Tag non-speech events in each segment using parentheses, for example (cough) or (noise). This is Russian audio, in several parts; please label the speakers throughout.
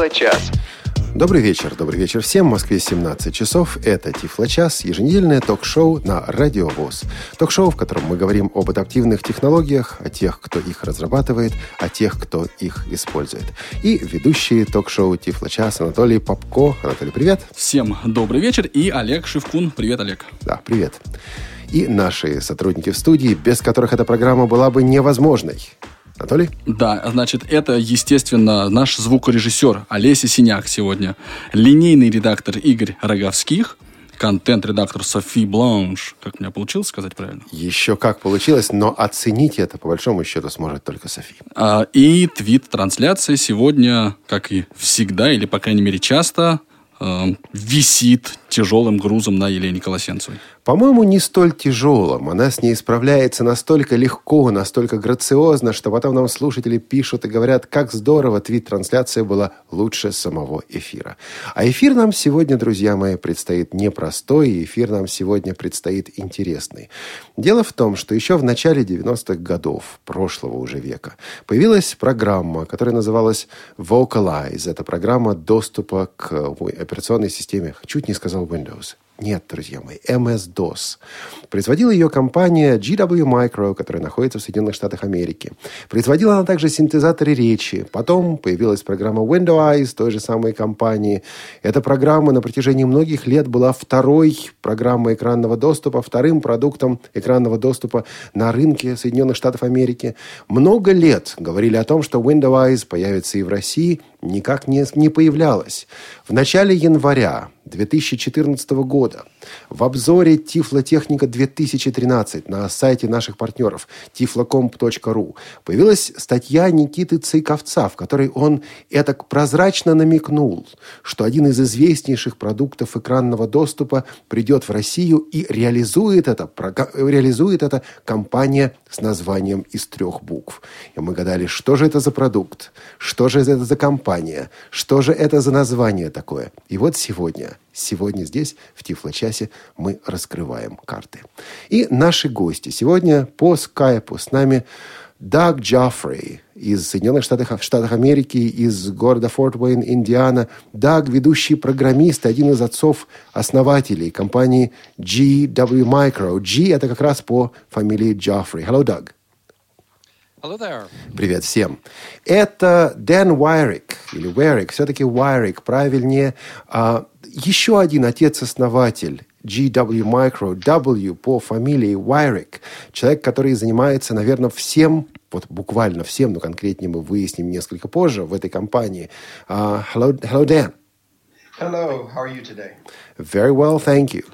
Speaker 1: Тифло-час.
Speaker 2: Добрый вечер, добрый вечер всем. В Москве 17 часов. Это Тифло-час, еженедельное ток-шоу на Радио ВОЗ. Ток-шоу, в котором мы говорим об адаптивных технологиях, о тех, кто их разрабатывает, о тех, кто их использует. И ведущие ток-шоу Тифло-час Анатолий Попко. Анатолий, привет.
Speaker 3: Всем добрый вечер. И Олег Шевкун. Привет, Олег.
Speaker 2: Да, привет. И наши сотрудники в студии, без которых эта программа была бы невозможной. Анатолий?
Speaker 3: Да, значит, это, естественно, наш звукорежиссер Олеся Синяк сегодня, линейный редактор Игорь Роговских, контент-редактор Софи Бланш. Как у меня получилось сказать правильно?
Speaker 2: Еще как получилось, но оценить это, по большому счету, сможет только Софи.
Speaker 3: А, и твит-трансляция сегодня, как и всегда, или, по крайней мере, часто, э, висит тяжелым грузом на Елене Колосенцевой.
Speaker 2: По-моему, не столь тяжелым. Она с ней справляется настолько легко, настолько грациозно, что потом нам слушатели пишут и говорят, как здорово, твит-трансляция была лучше самого эфира. А эфир нам сегодня, друзья мои, предстоит непростой, эфир нам сегодня предстоит интересный. Дело в том, что еще в начале 90-х годов прошлого уже века появилась программа, которая называлась Vocalize. Это программа доступа к операционной системе, чуть не сказал Windows, нет, друзья мои, MS-DOS. Производила ее компания GW Micro, которая находится в Соединенных Штатах Америки. Производила она также синтезаторы речи. Потом появилась программа Windows той же самой компании. Эта программа на протяжении многих лет была второй программой экранного доступа, вторым продуктом экранного доступа на рынке Соединенных Штатов Америки. Много лет говорили о том, что Windows появится и в России, никак не, не появлялась. В начале января 2014 года в обзоре Тифлотехника 2013 на сайте наших партнеров tiflocomp.ru появилась статья Никиты Цейковца, в которой он это прозрачно намекнул, что один из известнейших продуктов экранного доступа придет в Россию и реализует это, реализует это компания с названием из трех букв. И мы гадали, что же это за продукт, что же это за компания, что же это за название такое. И вот сегодня Сегодня здесь, в Тифло-часе, мы раскрываем карты. И наши гости. Сегодня по скайпу с нами Даг Джаффри из Соединенных Штатов, Штатов Америки, из города Форт Уэйн, Индиана. Даг – ведущий программист, один из отцов-основателей компании GW Micro. G – это как раз по фамилии Джаффри. Hello, Doug.
Speaker 4: Hello there.
Speaker 2: Привет всем. Это Дэн Уайрик, или Уайрик, все-таки Уайрик, правильнее. Еще один отец-основатель GW Micro, W по фамилии Уайрик. Человек, который занимается, наверное, всем, вот буквально всем, но конкретнее мы выясним несколько позже в этой компании. Uh, hello, hello, Dan.
Speaker 5: Hello, how are you today?
Speaker 2: Very well, thank you.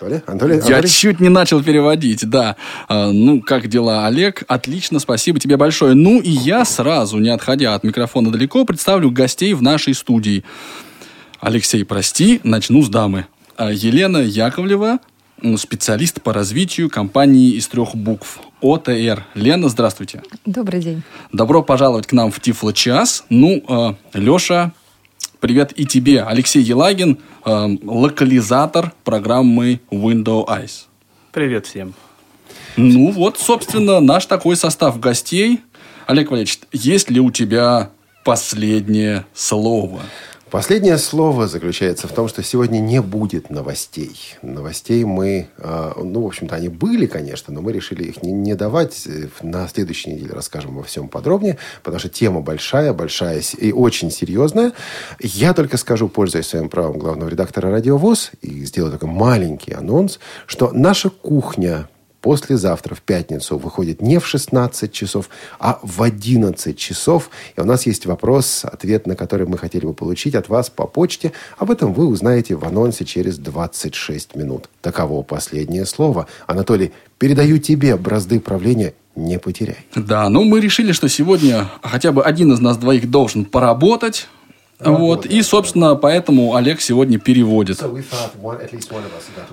Speaker 2: Толя? Анатолий?
Speaker 3: Я Анатолий? чуть не начал переводить, да. А, ну, как дела, Олег? Отлично, спасибо тебе большое. Ну, и я сразу, не отходя от микрофона далеко, представлю гостей в нашей студии. Алексей, прости, начну с дамы. А, Елена Яковлева, специалист по развитию компании из трех букв ОТР. Лена, здравствуйте.
Speaker 6: Добрый день.
Speaker 3: Добро пожаловать к нам в Тифло час. Ну, э, Леша, Привет и тебе, Алексей Елагин, э, локализатор программы Window Eyes.
Speaker 7: Привет всем.
Speaker 3: Ну вот, собственно, наш такой состав гостей. Олег Валерьевич, есть ли у тебя последнее слово?
Speaker 2: Последнее слово заключается в том, что сегодня не будет новостей. Новостей мы, а, ну, в общем-то, они были, конечно, но мы решили их не, давать. На следующей неделе расскажем во всем подробнее, потому что тема большая, большая и очень серьезная. Я только скажу, пользуясь своим правом главного редактора «Радиовоз», и сделаю такой маленький анонс, что наша кухня послезавтра, в пятницу, выходит не в 16 часов, а в 11 часов. И у нас есть вопрос, ответ на который мы хотели бы получить от вас по почте. Об этом вы узнаете в анонсе через 26 минут. Таково последнее слово. Анатолий, передаю тебе бразды правления не потеряй.
Speaker 3: Да, ну мы решили, что сегодня хотя бы один из нас двоих должен поработать. Вот, и, собственно, поэтому Олег сегодня переводит.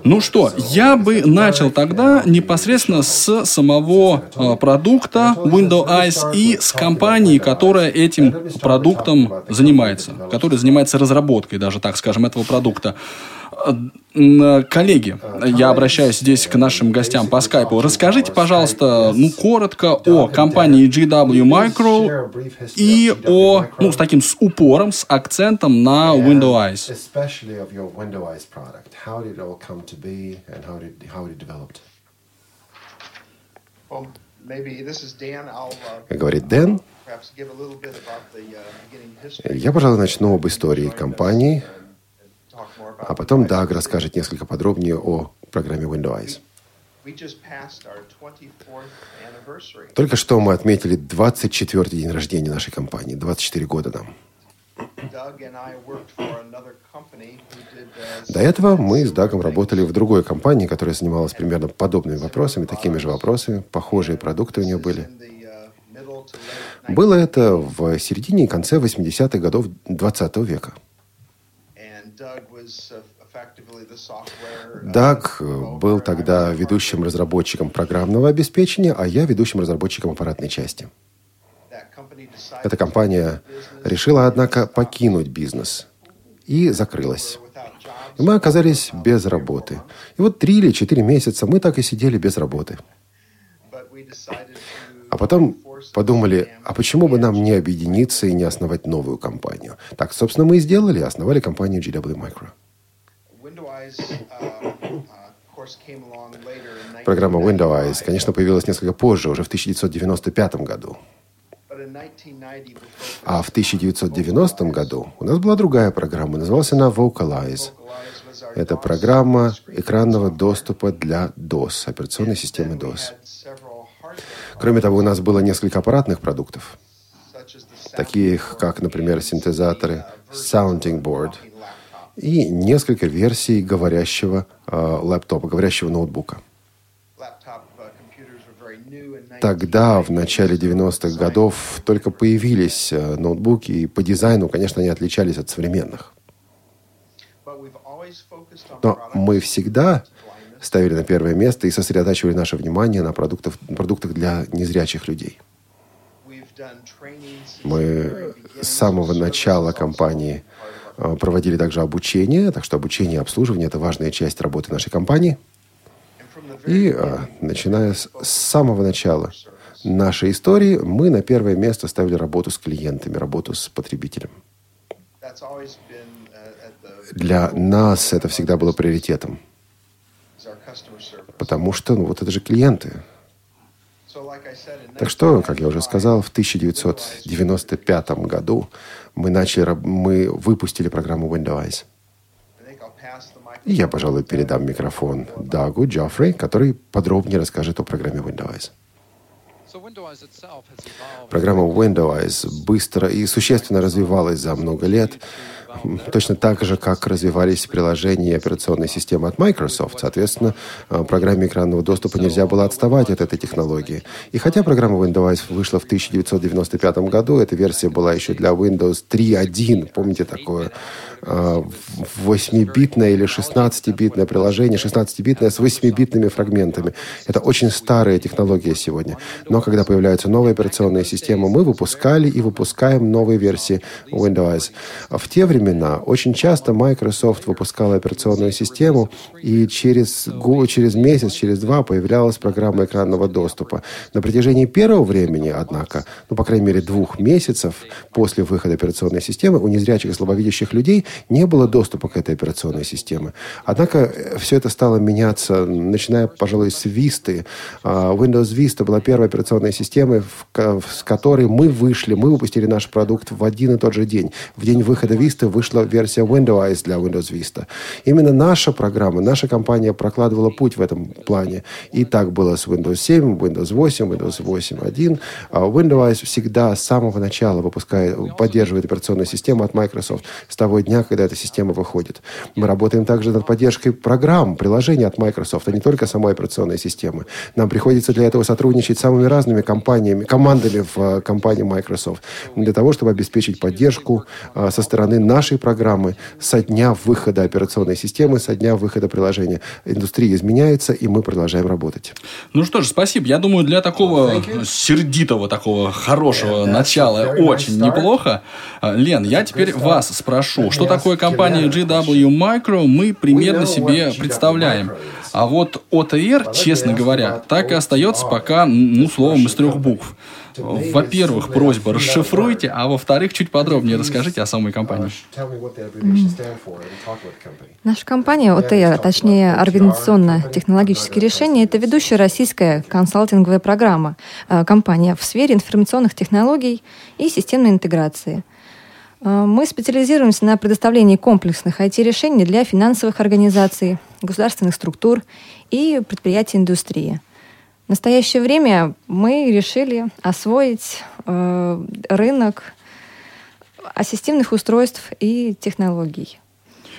Speaker 3: Ну что, я бы начал тогда непосредственно с самого э, продукта Windows Eyes и с компании, которая этим продуктом занимается, которая занимается разработкой, даже так скажем, этого продукта. Коллеги, я обращаюсь здесь к нашим гостям по скайпу. Расскажите, пожалуйста, ну, коротко о компании GW Micro и о, ну, с таким с упором, с акцентом на Windows.
Speaker 2: Говорит Дэн. Я, пожалуй, начну об истории компании, а потом Даг расскажет несколько подробнее о программе Windows. Только что мы отметили 24-й день рождения нашей компании. 24 года нам. До этого мы с Дагом работали в другой компании, которая занималась примерно подобными вопросами, такими же вопросами. Похожие продукты у нее были. Было это в середине и конце 80-х годов 20 века. Даг был тогда ведущим разработчиком программного обеспечения, а я ведущим разработчиком аппаратной части. Эта компания решила, однако, покинуть бизнес и закрылась. И мы оказались без работы. И вот три или четыре месяца мы так и сидели без работы. А потом подумали, а почему бы нам не объединиться и не основать новую компанию? Так, собственно, мы и сделали, основали компанию GW Micro. Программа Windows, конечно, появилась несколько позже, уже в 1995 году. А в 1990 году у нас была другая программа, называлась она Vocalize. Это программа экранного доступа для DOS, операционной системы DOS. Кроме того, у нас было несколько аппаратных продуктов, таких как, например, синтезаторы, sounding board и несколько версий говорящего э, лэптопа, говорящего ноутбука. Тогда, в начале 90-х годов, только появились э, ноутбуки, и по дизайну, конечно, они отличались от современных. Но мы всегда ставили на первое место и сосредотачивали наше внимание на продуктах, продуктах для незрячих людей. Мы с самого начала компании э, проводили также обучение, так что обучение и обслуживание – это важная часть работы нашей компании. И э, начиная с самого начала нашей истории, мы на первое место ставили работу с клиентами, работу с потребителем. Для нас это всегда было приоритетом. Потому что, ну, вот это же клиенты. Так что, как я уже сказал, в 1995 году мы начали, мы выпустили программу Windows. И я, пожалуй, передам микрофон Дагу Джоффри, который подробнее расскажет о программе Windows. Программа Windows быстро и существенно развивалась за много лет точно так же, как развивались приложения и операционные системы от Microsoft. Соответственно, э, программе экранного доступа нельзя было отставать от этой технологии. И хотя программа Windows вышла в 1995 году, эта версия была еще для Windows 3.1. Помните такое? 8-битное или 16-битное приложение, 16-битное с 8-битными фрагментами. Это очень старая технология сегодня. Но когда появляются новые операционные системы, мы выпускали и выпускаем новые версии Windows. В те времена очень часто Microsoft выпускала операционную систему, и через, через месяц, через два появлялась программа экранного доступа. На протяжении первого времени, однако, ну, по крайней мере, двух месяцев после выхода операционной системы, у незрячих и слабовидящих людей не было доступа к этой операционной системе. Однако э, все это стало меняться, начиная, пожалуй, с Vista. А, Windows Vista была первой операционной системой, с которой мы вышли, мы выпустили наш продукт в один и тот же день. В день выхода Vista вышла версия Windows для Windows Vista. Именно наша программа, наша компания прокладывала путь в этом плане. И так было с Windows 7, Windows 8, Windows 8.1. А Windows всегда с самого начала выпускает, поддерживает операционную систему от Microsoft с того дня, когда эта система выходит. Мы работаем также над поддержкой программ, приложений от Microsoft, а не только самой операционной системы. Нам приходится для этого сотрудничать с самыми разными компаниями, командами в э, компании Microsoft, для того, чтобы обеспечить поддержку э, со стороны нашей нашей программы со дня выхода операционной системы, со дня выхода приложения. Индустрия изменяется, и мы продолжаем работать.
Speaker 3: Ну что ж, спасибо. Я думаю, для такого сердитого, такого хорошего начала очень неплохо. А, Лен, я теперь вас спрошу, что такое компания GW Micro, мы примерно себе представляем. А вот ОТР, честно говоря, так и остается пока, ну, словом из трех букв. Во-первых, просьба расшифруйте, а во-вторых, чуть подробнее расскажите о самой компании.
Speaker 1: Наша компания ОТР, точнее организационно-технологические решения, это ведущая российская консалтинговая программа, э, компания в сфере информационных технологий и системной интеграции. Э, мы специализируемся на предоставлении комплексных IT-решений для финансовых организаций, государственных структур и предприятий индустрии. В настоящее время мы решили освоить э, рынок ассистивных устройств и технологий.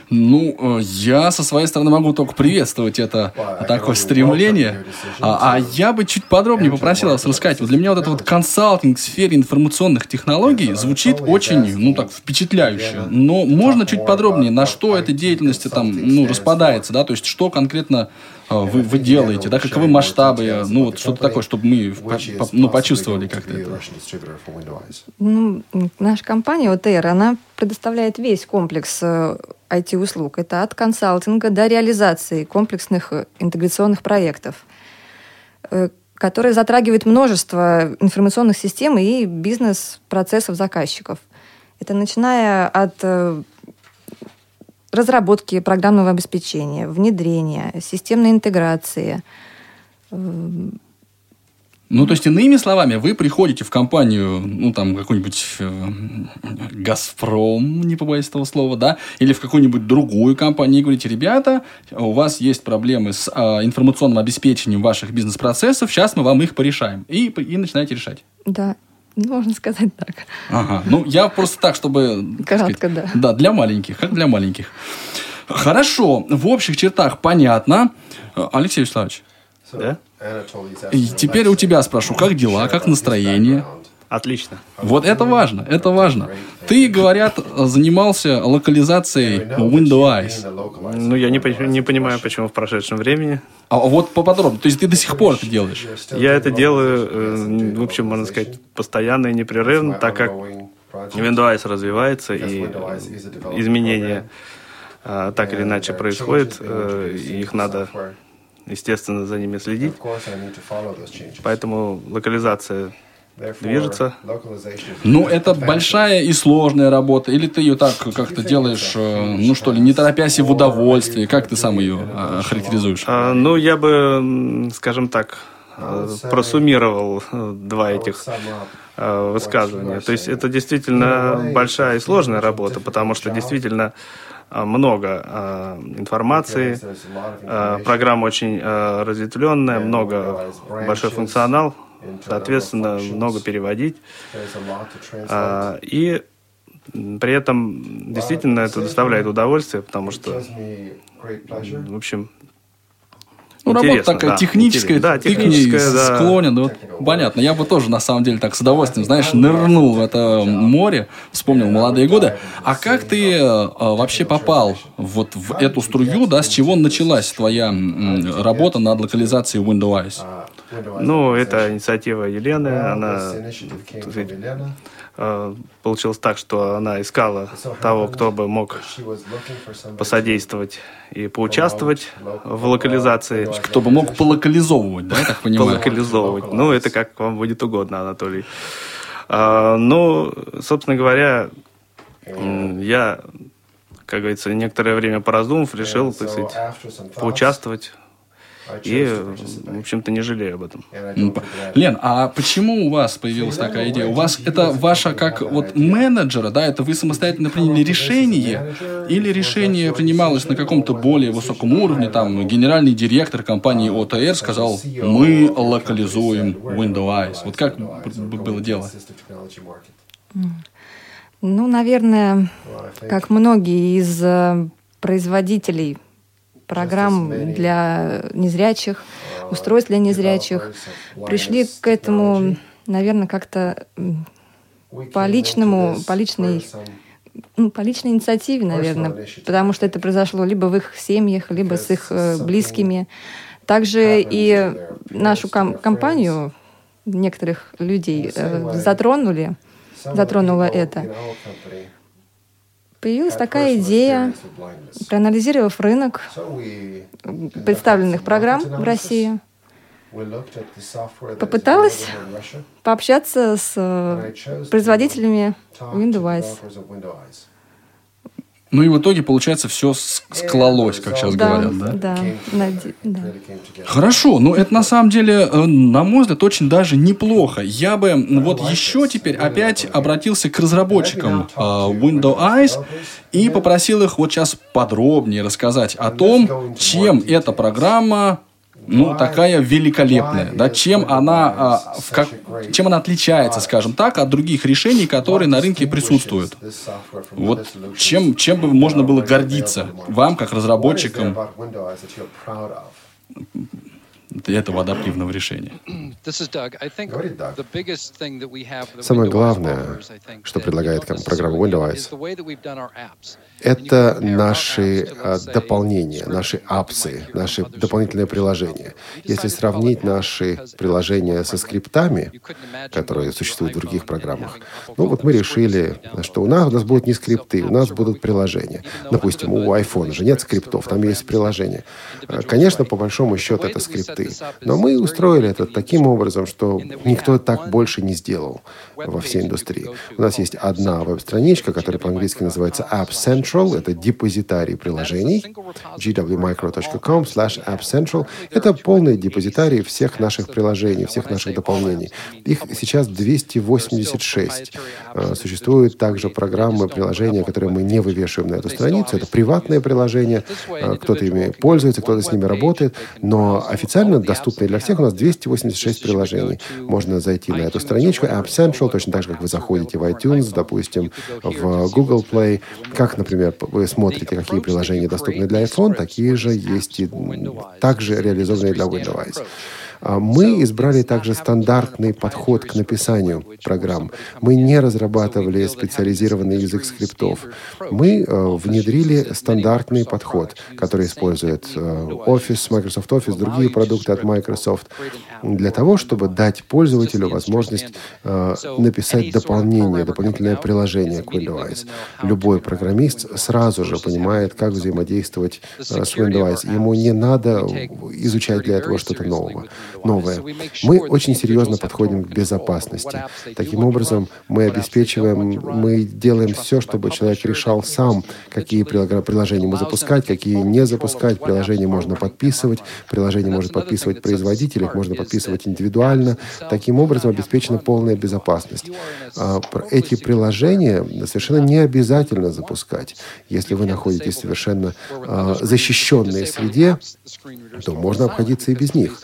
Speaker 3: Ну, э, я со своей стороны могу только приветствовать это такое стремление. А, а я бы чуть подробнее попросил вас рассказать. Вот для меня вот этот вот консалтинг в сфере информационных технологий звучит очень, ну так, впечатляюще. Но можно чуть подробнее, на что эта деятельность там, ну, распадается, да, то есть что конкретно а, вы, вы делаете, да, каковы масштабы, ну, вот что-то такое, чтобы мы по, по, ну, почувствовали как-то это.
Speaker 1: Ну, наша компания ОТР, она предоставляет весь комплекс IT-услуг. Э, это от консалтинга до реализации комплексных э, интеграционных проектов, э, которые затрагивают множество информационных систем и бизнес-процессов заказчиков. Это начиная от разработки программного обеспечения, внедрения, системной интеграции.
Speaker 3: Ну, то есть, иными словами, вы приходите в компанию, ну, там, какой-нибудь э, «Газпром», не побоюсь этого слова, да, или в какую-нибудь другую компанию и говорите, ребята, у вас есть проблемы с э, информационным обеспечением ваших бизнес-процессов, сейчас мы вам их порешаем. И, и начинаете решать.
Speaker 1: Да, можно сказать так.
Speaker 3: Ага. Ну, я просто так, чтобы...
Speaker 1: Кратко, сказать,
Speaker 3: да. Да, для маленьких, как для маленьких. Хорошо, в общих чертах понятно. Алексей Вячеславович.
Speaker 6: Да?
Speaker 3: И теперь у тебя спрошу, как дела, как настроение?
Speaker 6: Отлично.
Speaker 3: Вот это важно, это важно. Ты, говорят, занимался локализацией Windows.
Speaker 6: Ну, я не, не понимаю, почему в прошедшем времени.
Speaker 3: А вот поподробнее. То есть ты до сих пор это делаешь?
Speaker 6: Я это делаю, э, в общем, можно сказать, постоянно и непрерывно, так как Windows развивается и изменения а, так или иначе происходят, э, их надо естественно, за ними следить. Поэтому локализация движется.
Speaker 3: Ну, это большая и сложная работа. Или ты ее так как-то делаешь, э, ну что ли, не торопясь и в удовольствии? Как ты сам ее э, характеризуешь?
Speaker 6: А, ну, я бы, скажем так, э, просуммировал два этих высказывания. То есть это действительно большая и сложная работа, потому что действительно много информации, программа очень разветвленная, много, большой функционал, соответственно, много переводить. И при этом действительно это доставляет удовольствие, потому что, в общем,
Speaker 3: ну, работа такая да, техническая, да, ты техническая, да. склонен. Вот, понятно, я бы тоже, на самом деле, так с удовольствием, знаешь, нырнул в это море, вспомнил молодые годы. А как ты э, вообще попал вот в эту струю, да, с чего началась твоя работа над локализацией Windows?
Speaker 6: Ну, это инициатива Елены, она э, получилось так, что она искала того, кто бы мог посодействовать и поучаствовать в локализации.
Speaker 3: Кто бы мог полокализовывать, да, я так понимаю?
Speaker 6: Полокализовывать. Ну, это как вам будет угодно, Анатолий. А, ну, собственно говоря, я, как говорится, некоторое время пораздумав, решил, так сказать, поучаствовать и, в общем-то, не жалею об этом.
Speaker 3: Ну, Лен, а почему у вас появилась такая идея? У вас это ваша как вот менеджера, да, это вы самостоятельно приняли решение, или решение принималось на каком-то более высоком уровне, там, генеральный директор компании ОТР сказал, мы локализуем Windows. Вот как было дело?
Speaker 1: Ну, наверное, как многие из э, производителей программ для незрячих, устройств для незрячих. Пришли к этому, наверное, как-то по личному, по личной ну, по личной инициативе, наверное, потому что это произошло либо в их семьях, либо с их э, близкими. Также и нашу ком- компанию некоторых людей э, затронули, затронуло это. Появилась такая идея, проанализировав рынок представленных программ в России, попыталась пообщаться с э, производителями Windows.
Speaker 3: Ну и в итоге, получается, все склалось, как сейчас
Speaker 1: да,
Speaker 3: говорят, да?
Speaker 1: Да, да.
Speaker 3: Хорошо, ну это на самом деле, э, на мой взгляд, очень даже неплохо. Я бы вот еще теперь опять обратился к разработчикам э, Windows Eyes и попросил их вот сейчас подробнее рассказать о том, чем эта программа ну, такая великолепная, да, чем она, а, в как, чем она отличается, скажем так, от других решений, которые на рынке присутствуют. Вот чем, чем бы можно было гордиться вам, как разработчикам этого адаптивного решения.
Speaker 2: Самое главное, что предлагает программа Windows, это наши а, дополнения, наши апсы, наши дополнительные приложения. Если сравнить наши приложения со скриптами, которые существуют в других программах, ну вот мы решили, что у нас, у нас будут не скрипты, у нас будут приложения. Допустим, у iPhone же нет скриптов, там есть приложения. Конечно, по большому счету это скрипты. Но мы устроили это таким образом, что никто так больше не сделал во всей индустрии. У нас есть одна веб-страничка, которая по-английски называется App Central. Это депозитарий приложений. gwmicro.com slash App. Это полный депозитарий всех наших приложений, всех наших дополнений. Их сейчас 286. А, существуют также программы, приложения, которые мы не вывешиваем на эту страницу. Это приватные приложения. А, кто-то ими пользуется, кто-то с ними работает. Но официально доступные для всех у нас 286 приложений. Можно зайти на эту страничку App Central, точно так же, как вы заходите в iTunes, допустим, в Google Play. Как, например, вы смотрите, какие приложения доступны для iPhone, такие же есть и также реализованные для Windows. А мы избрали также стандартный подход к написанию программ. Мы не разрабатывали специализированный язык скриптов. Мы э, внедрили стандартный подход, который использует э, Office, Microsoft Office, другие продукты от Microsoft, для того, чтобы дать пользователю возможность э, написать дополнение, дополнительное приложение к Windows. Любой программист сразу же понимает, как взаимодействовать с Windows. Ему не надо изучать для этого что-то нового новое. Мы очень серьезно подходим к безопасности. Таким образом, мы обеспечиваем, мы делаем все, чтобы человек решал сам, какие приложения ему запускать, какие не запускать. Приложения можно подписывать, приложение может подписывать производитель, их можно подписывать индивидуально. Таким образом обеспечена полная безопасность. А, эти приложения совершенно не обязательно запускать. Если вы находитесь в совершенно а, защищенной среде, то можно обходиться и без них.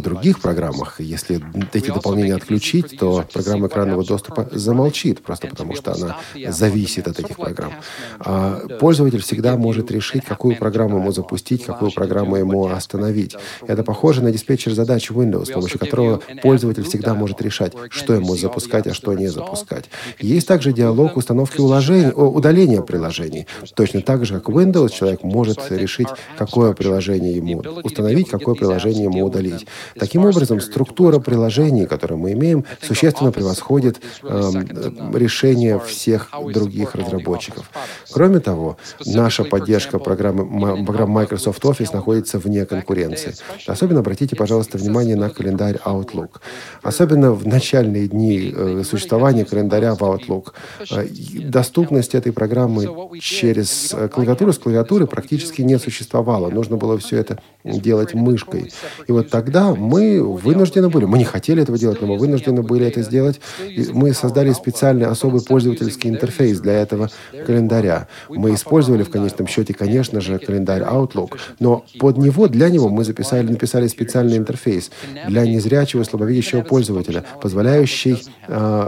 Speaker 2: Других программах, если эти дополнения отключить, то программа экранного доступа замолчит, просто потому что она зависит от этих программ. А пользователь всегда может решить, какую программу ему запустить, какую программу ему остановить. Это похоже на диспетчер задач Windows, с помощью которого пользователь всегда может решать, что ему запускать, а что не запускать. Есть также диалог установки уложения, удаления приложений. Точно так же, как Windows, человек может решить, какое приложение ему установить, какое приложение ему удалить. Таким образом, структура приложений, которые мы имеем, существенно превосходит э, решения всех других разработчиков. Кроме того, наша поддержка программы, программ Microsoft Office находится вне конкуренции. Особенно обратите, пожалуйста, внимание на календарь Outlook. Особенно в начальные дни э, существования календаря в Outlook. Э, доступность этой программы через э, клавиатуру с клавиатуры практически не существовало. Нужно было все это делать мышкой. И вот тогда мы вынуждены были, мы не хотели этого делать, но мы вынуждены были это сделать. И мы создали специальный особый пользовательский интерфейс для этого календаря. Мы использовали в конечном счете, конечно же, календарь Outlook, но под него, для него мы записали, написали специальный интерфейс для незрячего, слабовидящего пользователя, позволяющий э,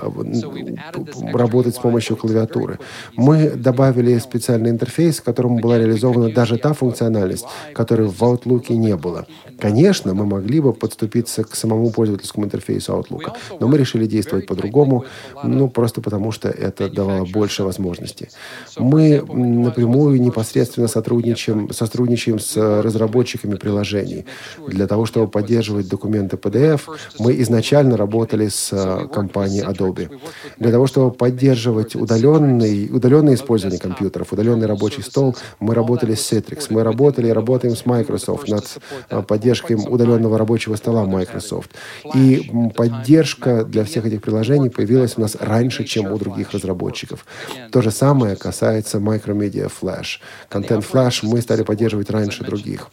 Speaker 2: работать с помощью клавиатуры. Мы добавили специальный интерфейс, в котором была реализована даже та функциональность, которой в Outlook не было. Конечно, мы могли бы подступиться к самому пользовательскому интерфейсу Outlook. Но мы решили действовать по-другому, ну, просто потому что это давало больше возможностей. Мы напрямую непосредственно сотрудничаем, сотрудничаем с разработчиками приложений. Для того, чтобы поддерживать документы PDF, мы изначально работали с э, компанией Adobe. Для того, чтобы поддерживать удаленный, удаленное использование компьютеров, удаленный рабочий стол, мы работали с Citrix. Мы работали и работаем с Microsoft над э, поддержкой удаленного рабочего стола Microsoft. И поддержка для всех этих приложений появилась у нас раньше, чем у других разработчиков. То же самое касается Micromedia Flash. Контент Flash мы стали поддерживать раньше других.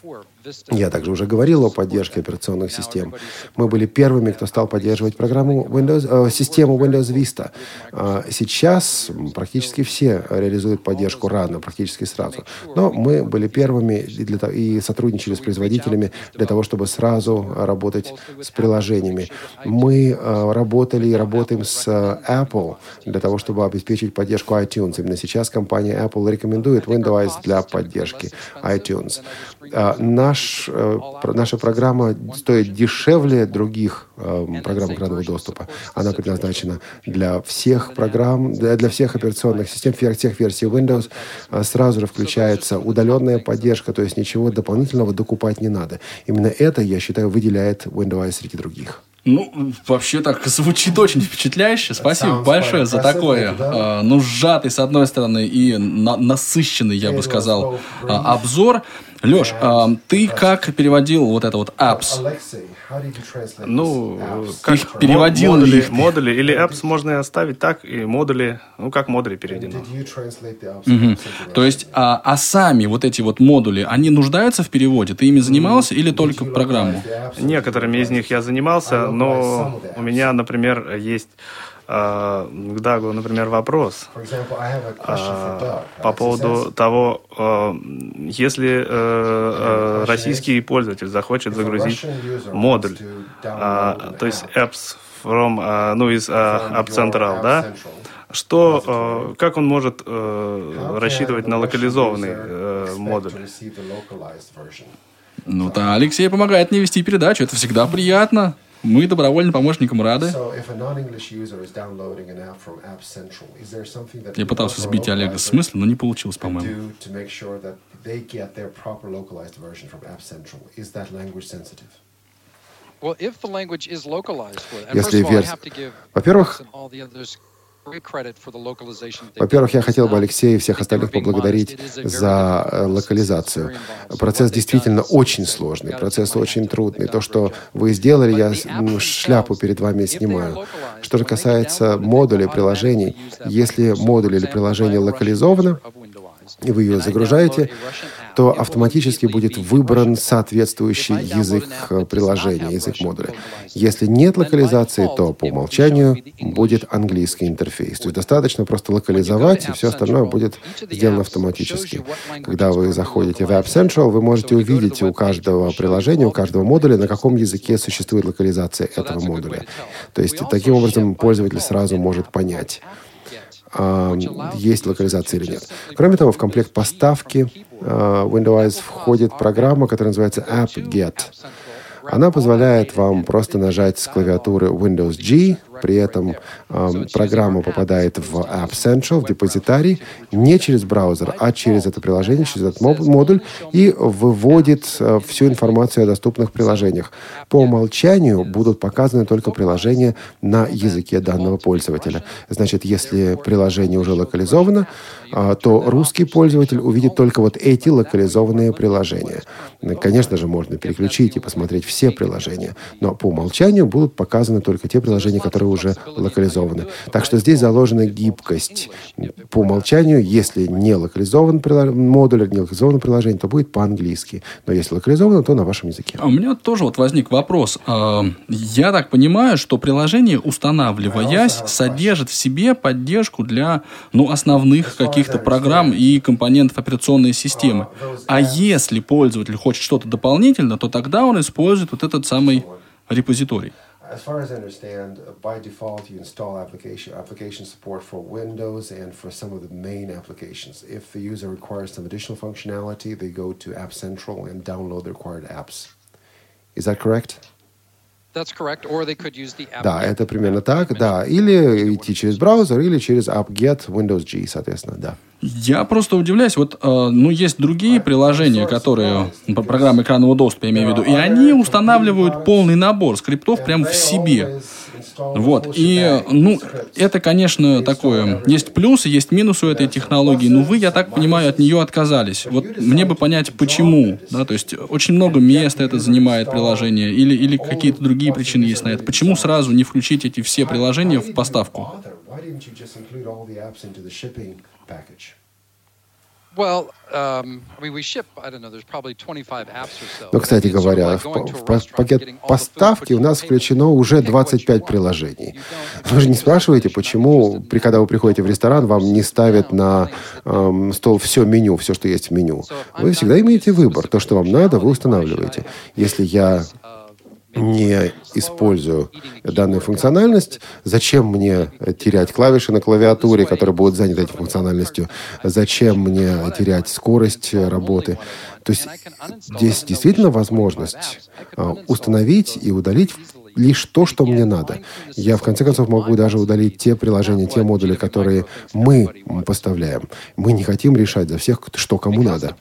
Speaker 2: Я также уже говорил о поддержке операционных систем. Мы были первыми, кто стал поддерживать программу Windows, э, систему Windows Vista. Э, сейчас практически все реализуют поддержку рано, практически сразу. Но мы были первыми и, для, и сотрудничали с производителями для того, чтобы сразу работать с приложениями. Мы э, работали и работаем с Apple для того, чтобы обеспечить поддержку iTunes. Именно сейчас компания Apple рекомендует Windows для поддержки iTunes. Э, наш, э, наша программа стоит дешевле других э, программ экранного доступа. Она предназначена для всех программ, для всех операционных систем, всех версий Windows. Сразу же включается удаленная поддержка, то есть ничего дополнительного докупать не надо. Именно это, я считаю, выделяет Windows среди других.
Speaker 3: Ну, вообще так звучит очень впечатляюще. Спасибо большое за такое, э, ну, сжатый, с одной стороны, и на насыщенный, я бы сказал, э, обзор. Леш, э, ты как переводил вот это вот apps?
Speaker 6: Ну, как их переводил модули, их? модули или apps можно и оставить так, и модули, ну, как модули переведено.
Speaker 3: Угу. То есть, а, а сами вот эти вот модули, они нуждаются в переводе? Ты ими занимался или только программу?
Speaker 6: Некоторыми из них я занимался, но у меня, например, есть а, к Дагу, например, вопрос а, по поводу того, если э, э, российский пользователь захочет загрузить модуль, то есть apps from, ну, из App Central, да, что, как он может э, рассчитывать на локализованный модуль?
Speaker 3: Ну, да, Алексей помогает мне вести передачу, это всегда приятно. Мы добровольным помощникам рады. Я пытался сбить Олега с мысли, но не получилось, по-моему.
Speaker 2: Если версия... Во-первых, во-первых, я хотел бы Алексея и всех остальных поблагодарить за э, локализацию. Процесс действительно очень сложный, процесс очень трудный. То, что вы сделали, я шляпу перед вами снимаю. Что же касается модулей, приложений, если модуль или приложение локализовано, и вы ее загружаете, то автоматически будет выбран соответствующий язык э, приложения, язык модуля. Если нет локализации, то по умолчанию будет английский интерфейс. То есть достаточно просто локализовать, и все остальное будет сделано автоматически. Когда вы заходите в App Central, вы можете увидеть у каждого приложения, у каждого модуля, на каком языке существует локализация этого модуля. То есть таким образом пользователь сразу может понять, есть локализация или нет. Кроме того, в комплект поставки а, Windows входит программа, которая называется apt-get. Она позволяет вам просто нажать с клавиатуры Windows G при этом э, программа попадает в App Central, в депозитарий, не через браузер, а через это приложение, через этот модуль, и выводит э, всю информацию о доступных приложениях. По умолчанию будут показаны только приложения на языке данного пользователя. Значит, если приложение уже локализовано, э, то русский пользователь увидит только вот эти локализованные приложения. Конечно же, можно переключить и посмотреть все приложения, но по умолчанию будут показаны только те приложения, которые уже локализованы. Так что здесь заложена гибкость. По умолчанию, если не локализован модуль, не локализовано приложение, то будет по-английски. Но если локализовано, то на вашем языке.
Speaker 3: А у меня тоже вот возник вопрос. А, я так понимаю, что приложение, устанавливаясь, содержит в себе поддержку для ну, основных каких-то программ и компонентов операционной системы. А если пользователь хочет что-то дополнительно, то тогда он использует вот этот самый репозиторий.
Speaker 2: as far as I understand, uh, by default you install application application support for Windows and for some of the main applications. If the user requires some additional functionality, they go to App Central and download the required apps. Is that correct? Да, это примерно так, да. Или идти через браузер, или через apt-get Windows G, соответственно, да.
Speaker 3: Я просто удивляюсь. Вот, э, ну, есть другие приложения, которые, программы экранного доступа, я имею в виду, и они устанавливают полный набор скриптов прямо в себе. Вот. И, ну, это, конечно, такое. Есть плюсы, есть минусы у этой технологии, но вы, я так понимаю, от нее отказались. Вот мне бы понять, почему. Да, то есть очень много места это занимает приложение, или, или какие-то другие причины есть на это. Почему сразу не включить эти все приложения в поставку?
Speaker 2: Um, Но, кстати говоря, в, в пакет поставки у нас включено уже 25 приложений. Вы же не спрашиваете, почему, когда вы приходите в ресторан, вам не ставят на эм, стол все меню, все, что есть в меню. Вы всегда имеете выбор. То, что вам надо, вы устанавливаете. Если я не использую данную функциональность, зачем мне терять клавиши на клавиатуре, которые будут заняты этой функциональностью? Зачем мне терять скорость работы? То есть здесь действительно возможность а, установить и удалить лишь то, что мне надо. Я, в конце концов, могу даже удалить те приложения, те модули, которые мы поставляем. Мы не хотим решать за всех, что кому надо.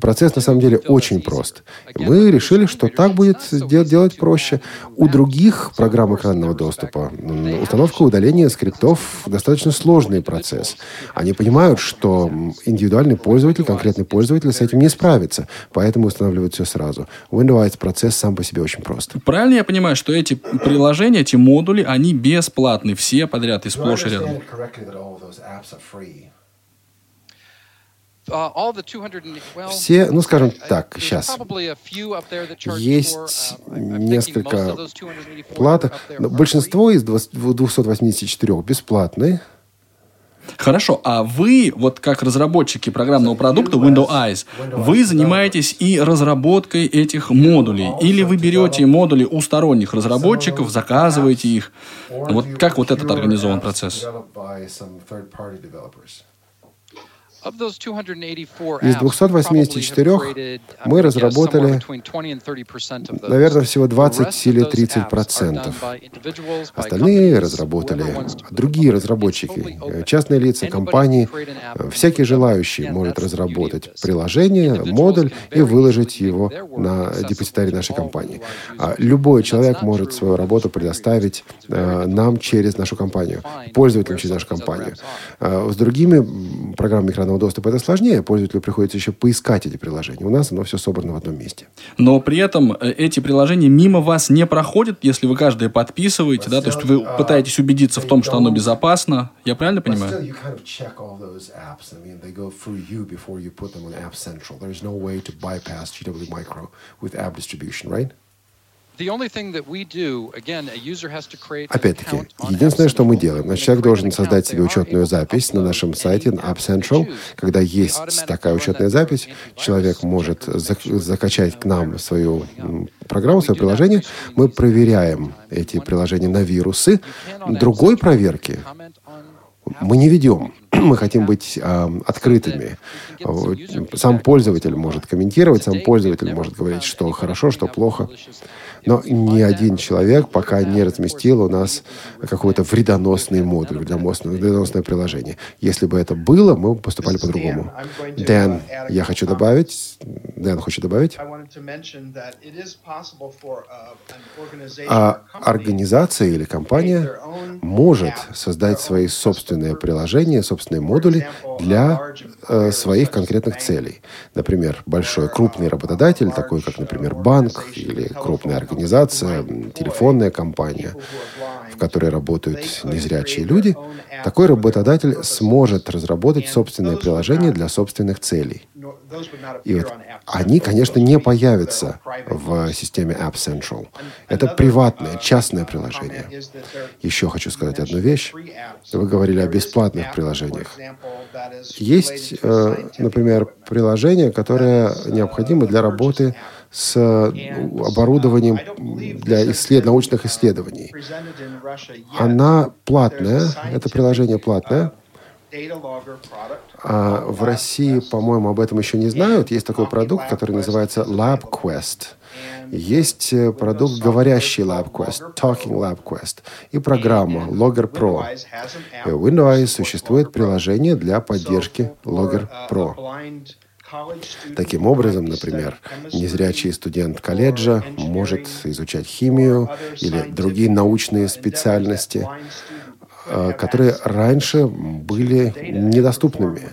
Speaker 2: Процесс, на самом деле, очень прост. Мы решили, что так будет делать проще. У других программ экранного доступа установка удаления скриптов достаточно сложный процесс. Они понимают, что индивидуальный пользователь, конкретный пользователь с этим не справится, поэтому устанавливают все сразу. Windows процесс сам по себе очень прост.
Speaker 3: Правильно я понимаю, что эти приложения, эти модули, они бесплатны, все подряд и сплошь и рядом?
Speaker 2: Все, ну скажем так, сейчас есть несколько плат. Большинство из 284 бесплатные.
Speaker 3: Хорошо, а вы, вот как разработчики программного продукта Windows Eyes, вы занимаетесь и разработкой этих модулей? Или вы берете модули у сторонних разработчиков, заказываете их? Вот как вот этот организован процесс?
Speaker 2: Из 284 мы разработали, наверное, всего 20 или 30 процентов. Остальные разработали другие разработчики, э, частные лица, компании. Всякий желающий может разработать приложение, модуль и выложить его на депозитарий нашей компании. А любой человек может свою работу предоставить э, нам через нашу компанию, пользователям через нашу компанию. А с другими программами экранного экранного доступа это сложнее. Пользователю приходится еще поискать эти приложения. У нас оно все собрано в одном месте.
Speaker 3: Но при этом э, эти приложения мимо вас не проходят, если вы каждое подписываете, да? То есть вы пытаетесь убедиться в том, что оно безопасно. Я правильно понимаю?
Speaker 2: Опять-таки, единственное, что мы делаем, значит, человек должен создать себе учетную запись на нашем сайте App Central. Когда есть такая учетная запись, человек может закачать к нам свою программу, свое приложение. Мы проверяем эти приложения на вирусы. Другой проверки мы не ведем. (clears throat) Мы хотим быть э, открытыми. Сам пользователь может комментировать, сам пользователь может говорить, что хорошо, что плохо. Но ни один человек пока не разместил у нас какой-то вредоносный модуль, вредоносное приложение. Если бы это было, мы бы поступали по-другому. Дэн, я хочу добавить. Дэн хочет добавить. А организация или компания может создать свои собственные приложения, собственные модули для э, своих конкретных целей. Например, большой крупный работодатель, такой как, например, банк или крупная организация, телефонная компания, которой работают незрячие люди, такой работодатель сможет разработать собственное приложение для собственных целей. И вот они, конечно, не появятся в системе App Central. Это приватное, частное приложение. Еще хочу сказать одну вещь. Вы говорили о бесплатных приложениях. Есть, э, например, приложение, которое необходимо для работы с оборудованием для исслед... научных исследований. Она платная, это приложение платное. А в России, по-моему, об этом еще не знают. Есть такой продукт, который называется LabQuest. Есть э, продукт говорящий LabQuest, Talking LabQuest, и программа Logger Pro. И у Windows существует приложение для поддержки Logger Pro. Таким образом, например, незрячий студент колледжа может изучать химию или другие научные специальности, э, которые раньше были недоступными.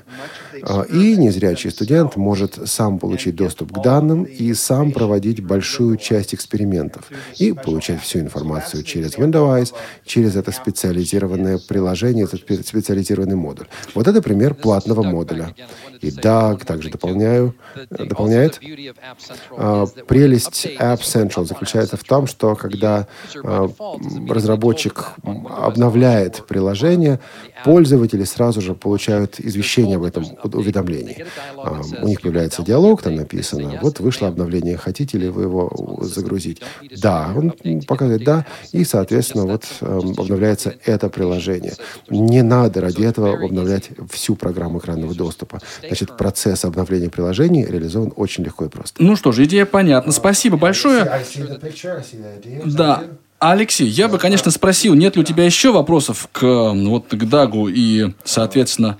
Speaker 2: А, и незрячий студент может сам получить доступ к данным и сам проводить большую часть экспериментов и получать всю информацию через Windows, через это специализированное приложение, этот специализированный модуль. Вот это пример платного модуля. И DAG также дополняю, дополняет. А, прелесть App Central заключается в том, что когда а, разработчик обновляет приложение, пользователи сразу же получают извещение об этом уведомлений. А, у них появляется диалог, там написано, вот вышло обновление, хотите ли вы его загрузить? Да, он показывает да, и, соответственно, вот эм, обновляется это приложение. Не надо ради этого обновлять всю программу экранного доступа. Значит, процесс обновления приложений реализован очень легко и просто.
Speaker 3: Ну что ж, идея понятна. Спасибо большое. Да, Алексей, я бы, конечно, спросил, нет ли у тебя еще вопросов к, вот, к Дагу и, соответственно,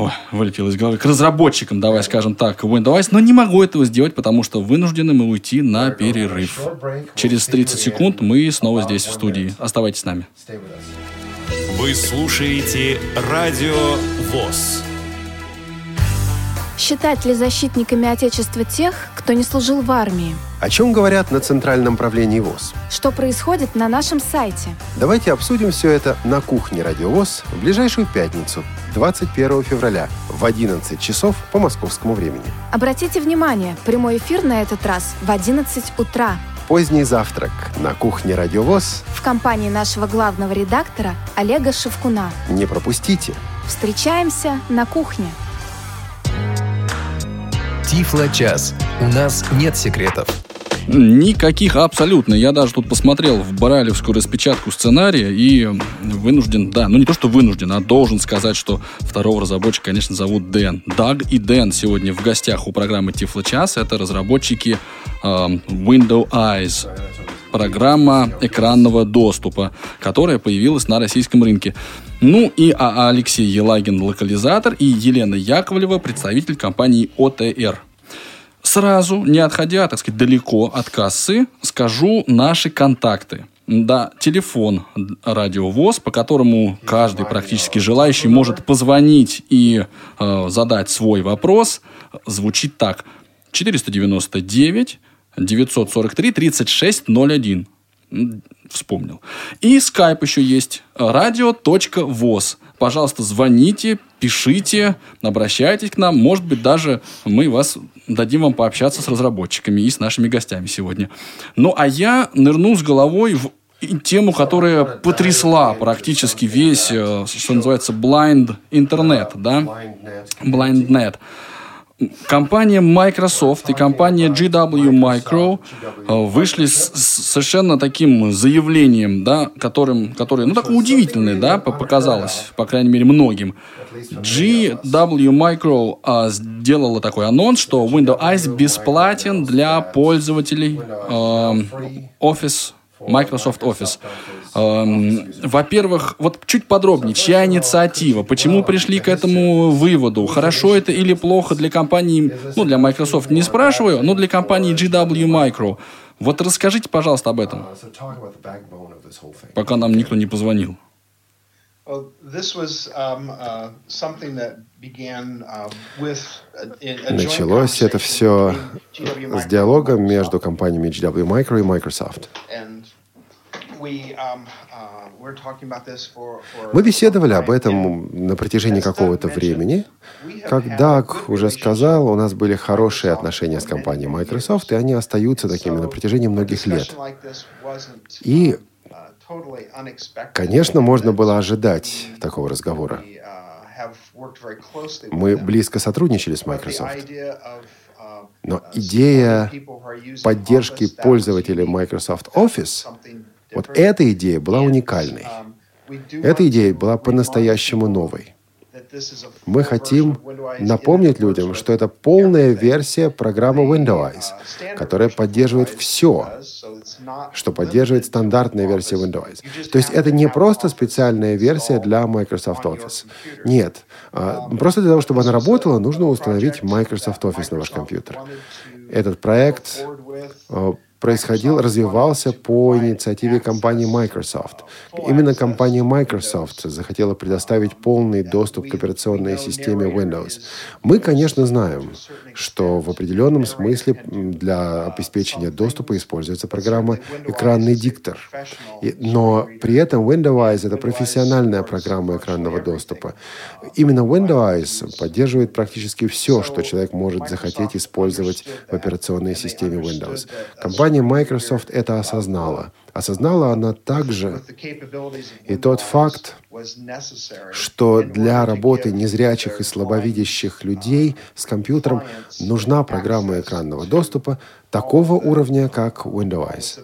Speaker 3: Ой, вылетело из головы. К разработчикам, давай скажем так, Windows, но не могу этого сделать, потому что вынуждены мы уйти на перерыв. Через 30 секунд мы снова здесь в студии. Оставайтесь с нами.
Speaker 7: Вы слушаете Радио ВОЗ.
Speaker 8: Считать ли защитниками Отечества тех, кто не служил в армии?
Speaker 2: О чем говорят на Центральном правлении ВОЗ?
Speaker 8: Что происходит на нашем сайте?
Speaker 2: Давайте обсудим все это на кухне Радио ВОЗ в ближайшую пятницу, 21 февраля в 11 часов по московскому времени.
Speaker 8: Обратите внимание, прямой эфир на этот раз в 11 утра.
Speaker 2: Поздний завтрак на кухне Радио ВОЗ
Speaker 8: в компании нашего главного редактора Олега Шевкуна.
Speaker 2: Не пропустите.
Speaker 8: Встречаемся на кухне.
Speaker 7: Тифло-час. У нас нет секретов.
Speaker 3: Никаких абсолютно. Я даже тут посмотрел в баралевскую распечатку сценария и вынужден, да, ну не то, что вынужден, а должен сказать, что второго разработчика, конечно, зовут Дэн. Даг и Дэн сегодня в гостях у программы Тифло Час. Это разработчики э, Window Eyes программа экранного доступа, которая появилась на российском рынке. Ну и а Алексей Елагин, локализатор, и Елена Яковлева, представитель компании ОТР. Сразу, не отходя, так сказать, далеко от кассы, скажу наши контакты. Да, телефон радиовоз, по которому каждый практически желающий может позвонить и э, задать свой вопрос, звучит так. 499 943 3601 вспомнил. И скайп еще есть. Radio.voz. Пожалуйста, звоните, пишите, обращайтесь к нам. Может быть, даже мы вас дадим вам пообщаться с разработчиками и с нашими гостями сегодня. Ну, а я нырну с головой в тему, которая потрясла практически весь, э, что называется, blind интернет, да? Blindnet. Компания Microsoft и компания GW Micro э, вышли с, совершенно таким заявлением, да, которым, которое, ну, такое удивительное, да, показалось, по крайней мере, многим. GW Micro а, сделала такой анонс, что Windows бесплатен для пользователей а, Office, Microsoft Office. Эм, во-первых, вот чуть подробнее, чья инициатива, почему пришли к этому выводу, хорошо это или плохо для компании, ну, для Microsoft не спрашиваю, но для компании GW Micro. Вот расскажите, пожалуйста, об этом, пока нам никто не позвонил.
Speaker 2: Началось это все с диалога между компаниями GW Micro и Microsoft. Um, uh, Мы беседовали об этом на протяжении какого-то времени. Как Даг уже сказал, у нас были хорошие отношения с компанией Microsoft, и они остаются такими на протяжении многих лет. И, uh, конечно, можно было ожидать такого разговора. Uh, Мы близко сотрудничали с Microsoft. Но идея поддержки пользователей Microsoft Office вот эта идея была уникальной. Эта идея была по-настоящему новой. Мы хотим напомнить людям, что это полная версия программы Windows, которая поддерживает все, что поддерживает стандартная версия Windows. То есть это не просто специальная версия для Microsoft Office. Нет. А, просто для того, чтобы она работала, нужно установить Microsoft Office на ваш компьютер. Этот проект а, происходил, развивался по инициативе компании Microsoft. Именно компания Microsoft захотела предоставить полный доступ к операционной системе Windows. Мы, конечно, знаем, что в определенном смысле для обеспечения доступа используется программа «Экранный диктор». Но при этом Windows — это профессиональная программа экранного доступа. Именно Windows поддерживает практически все, что человек может захотеть использовать в операционной системе Windows. Компания Microsoft это осознала. Осознала она также и тот факт, что для работы незрячих и слабовидящих людей с компьютером нужна программа экранного доступа такого уровня, как Windows,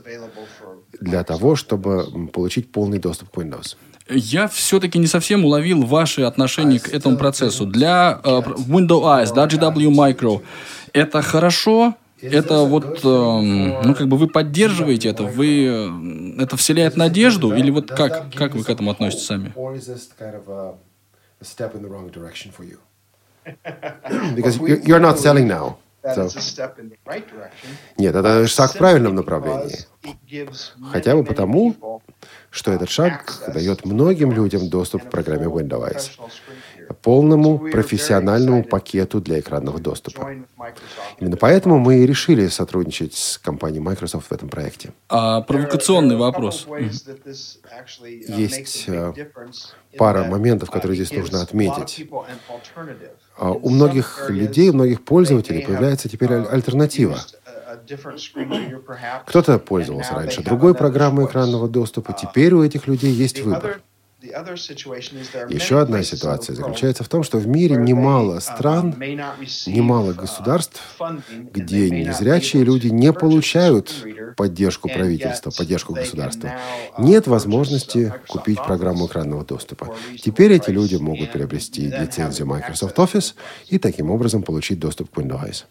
Speaker 2: для того, чтобы получить полный доступ к Windows.
Speaker 3: Я все-таки не совсем уловил ваши отношения к этому процессу. Для uh, Windows, да, GW Micro, это хорошо это вот, э, ну, как бы вы поддерживаете это, вы, э, это вселяет надежду, или вот как, как вы к этому относитесь сами?
Speaker 2: Because you're. Нет, это шаг в правильном направлении. Хотя бы потому, что этот шаг дает многим людям доступ к программе Windows полному профессиональному пакету для экранного доступа. Именно поэтому мы и решили сотрудничать с компанией Microsoft в этом проекте.
Speaker 3: А провокационный вопрос.
Speaker 2: Есть э, пара моментов, которые здесь нужно отметить. А у многих людей, у многих пользователей появляется теперь альтернатива. Кто-то пользовался раньше другой программой экранного доступа, теперь у этих людей есть выбор. Еще одна ситуация заключается в том, что в мире немало стран, немало государств, где незрячие люди не получают поддержку правительства, поддержку государства. Нет возможности купить программу экранного доступа. Теперь эти люди могут приобрести лицензию Microsoft Office и таким образом получить доступ к Windows.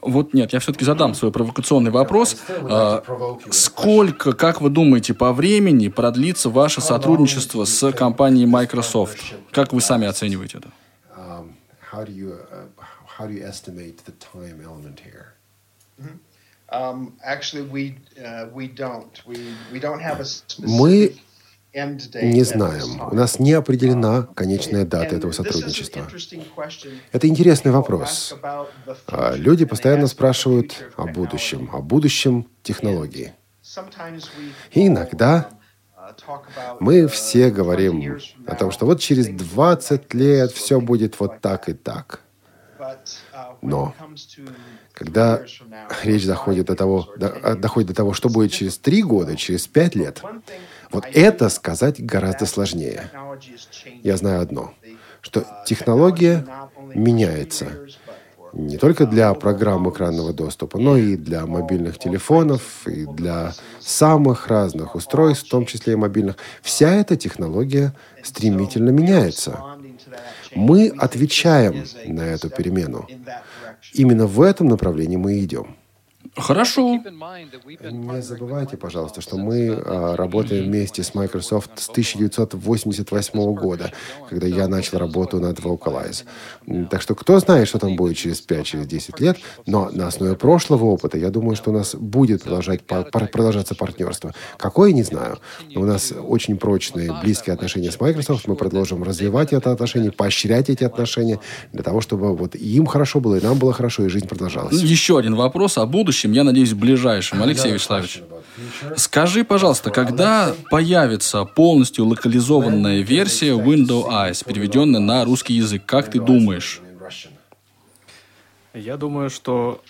Speaker 3: Вот нет, я все-таки задам свой провокационный вопрос. А, сколько, как вы думаете, по времени продлится ваше сотрудничество с компанией Microsoft? Как вы сами оцениваете это?
Speaker 2: Мы не знаем. У нас не определена конечная дата этого сотрудничества. Это интересный вопрос. А, люди постоянно спрашивают о будущем, о будущем технологии. И иногда мы все говорим о том, что вот через 20 лет все будет вот так и так. Но когда речь заходит до того, доходит до того, что будет через три года, через пять лет, вот это сказать гораздо сложнее. Я знаю одно, что технология меняется не только для программ экранного доступа, но и для мобильных телефонов, и для самых разных устройств, в том числе и мобильных. Вся эта технология стремительно меняется. Мы отвечаем на эту перемену. Именно в этом направлении мы идем.
Speaker 3: Хорошо.
Speaker 2: Не забывайте, пожалуйста, что мы а, работаем вместе с Microsoft с 1988 года, когда я начал работу над Vocalize. Так что кто знает, что там будет через 5-10 через лет, но на основе прошлого опыта, я думаю, что у нас будет продолжать, продолжаться партнерство. Какое, не знаю. Но у нас очень прочные, близкие отношения с Microsoft. Мы продолжим развивать это отношение, поощрять эти отношения для того, чтобы вот им хорошо было, и нам было хорошо, и жизнь продолжалась.
Speaker 3: Еще один вопрос о будущем будущем, я надеюсь, в ближайшем. Алексей Вячеславович, скажи, пожалуйста, когда появится полностью локализованная версия Windows Eyes, переведенная на русский язык? Как ты думаешь?
Speaker 6: Я думаю, что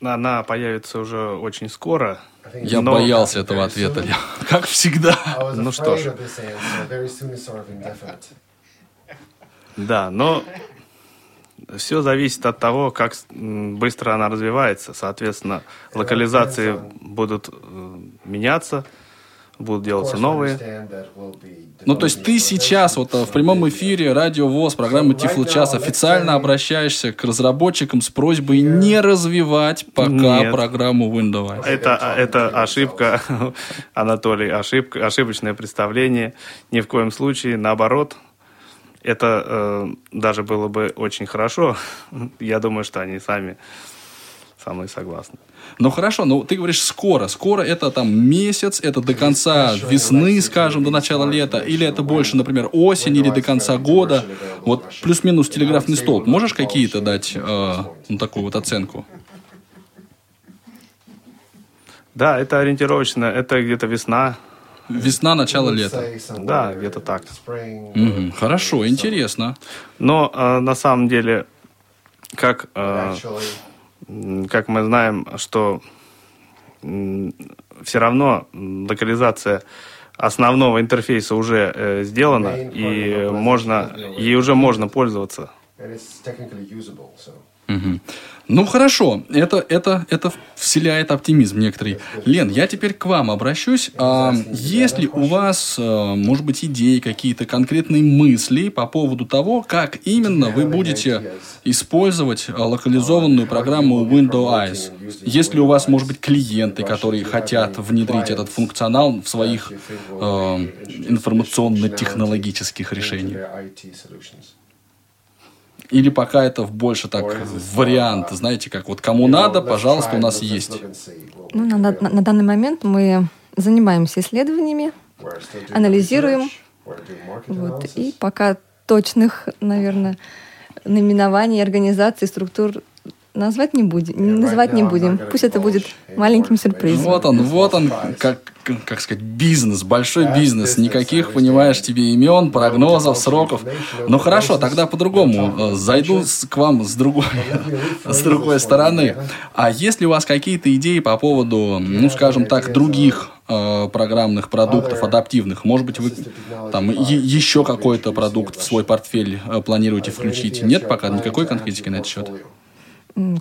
Speaker 6: она появится уже очень скоро.
Speaker 3: Я но... боялся этого ответа, (laughs) как всегда.
Speaker 6: Ну что ж. Да, но все зависит от того, как быстро она развивается. Соответственно, локализации будут э, меняться. будут делаться новые.
Speaker 3: Ну, то есть ты сейчас вот в прямом эфире Радио ВОЗ, программы Тифл Час, официально обращаешься к разработчикам с просьбой не развивать пока
Speaker 6: Нет.
Speaker 3: программу Windows.
Speaker 6: Это, это ошибка, (laughs) Анатолий, ошибка, ошибочное представление. Ни в коем случае, наоборот, это э, даже было бы очень хорошо. (laughs) Я думаю, что они сами со мной согласны.
Speaker 3: Ну хорошо, ну ты говоришь скоро. Скоро это там месяц, это до конца весны, скажем, до начала лета, или это больше, например, осень или до конца года. Вот плюс-минус телеграфный столб. Можешь какие-то дать э, ну, такую вот оценку?
Speaker 6: Да, это ориентировочно, это где-то весна.
Speaker 3: Весна, начало лета.
Speaker 6: Да, где-то так.
Speaker 3: Мгм, Хорошо, интересно.
Speaker 6: Но э, на самом деле, как, э, как мы знаем, что все равно локализация основного интерфейса уже э, сделана, и можно, ей уже можно пользоваться.
Speaker 3: Мгм. Ну хорошо, это, это, это вселяет оптимизм некоторый. Лен, я теперь к вам обращусь. А, есть ли у вас, а, может быть, идеи, какие-то конкретные мысли по поводу того, как именно вы будете использовать а, локализованную программу Windows Eyes? Есть ли у вас, может быть, клиенты, которые хотят внедрить этот функционал в своих а, информационно-технологических решениях? Или пока это больше так вариант, знаете, как вот кому надо, пожалуйста, у нас есть.
Speaker 1: Ну, на, на- на данный момент мы занимаемся исследованиями, анализируем. Вот, и пока точных, наверное, наименований, организаций, структур назвать не будем, называть не будем. Пусть это будет маленьким сюрпризом.
Speaker 3: Вот он, вот он, как, как сказать, бизнес, большой бизнес. Никаких, понимаешь, тебе имен, прогнозов, сроков. Ну хорошо, тогда по-другому. Э, Зайду к вам с другой, (laughs) (laughs) с другой стороны. А есть ли у вас какие-то идеи по поводу, ну, скажем так, других э, программных продуктов адаптивных? Может быть, вы там еще какой-то продукт в свой портфель э, планируете включить? Нет пока никакой конкретики на этот счет?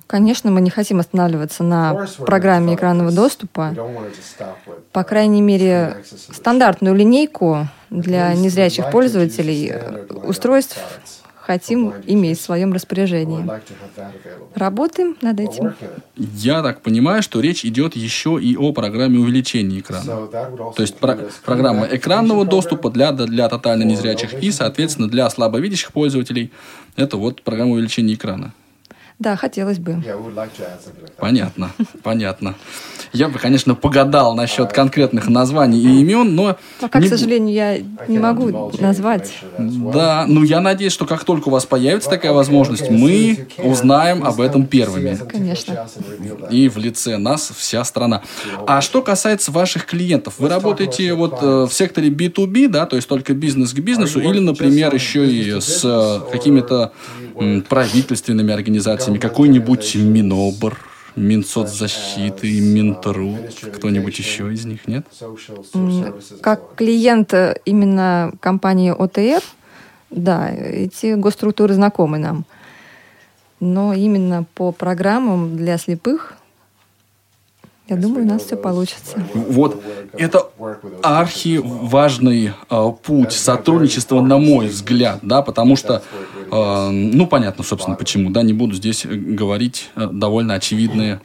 Speaker 1: Конечно, мы не хотим останавливаться на программе экранного доступа. По крайней мере, стандартную линейку для незрячих пользователей устройств хотим иметь в своем распоряжении. Работаем над этим.
Speaker 3: Я так понимаю, что речь идет еще и о программе увеличения экрана. То есть про- программа экранного доступа для, для тотально незрячих и, соответственно, для слабовидящих пользователей это вот программа увеличения экрана.
Speaker 1: Да, хотелось бы.
Speaker 3: Понятно, понятно. Я бы, конечно, погадал насчет конкретных названий и имен, но...
Speaker 1: Пока,
Speaker 3: не
Speaker 1: к сожалению, я не могу назвать.
Speaker 3: Да, ну я надеюсь, что как только у вас появится такая возможность, мы узнаем об этом первыми.
Speaker 1: Конечно.
Speaker 3: И в лице нас вся страна. А что касается ваших клиентов, вы работаете вот э, в секторе B2B, да, то есть только бизнес к бизнесу, или, например, еще и с э, какими-то правительственными организациями, какой-нибудь Минобр, Минсоцзащиты, Минтруд, кто-нибудь еще из них, нет?
Speaker 1: Как клиент э, именно компании ОТР, да, эти госструктуры знакомы нам. Но именно по программам для слепых, я думаю, у нас все получится.
Speaker 3: Вот это архиважный э, путь сотрудничества, на мой взгляд, да, потому что, ну, понятно, собственно, почему, да, не буду здесь э, говорить э, довольно очевидные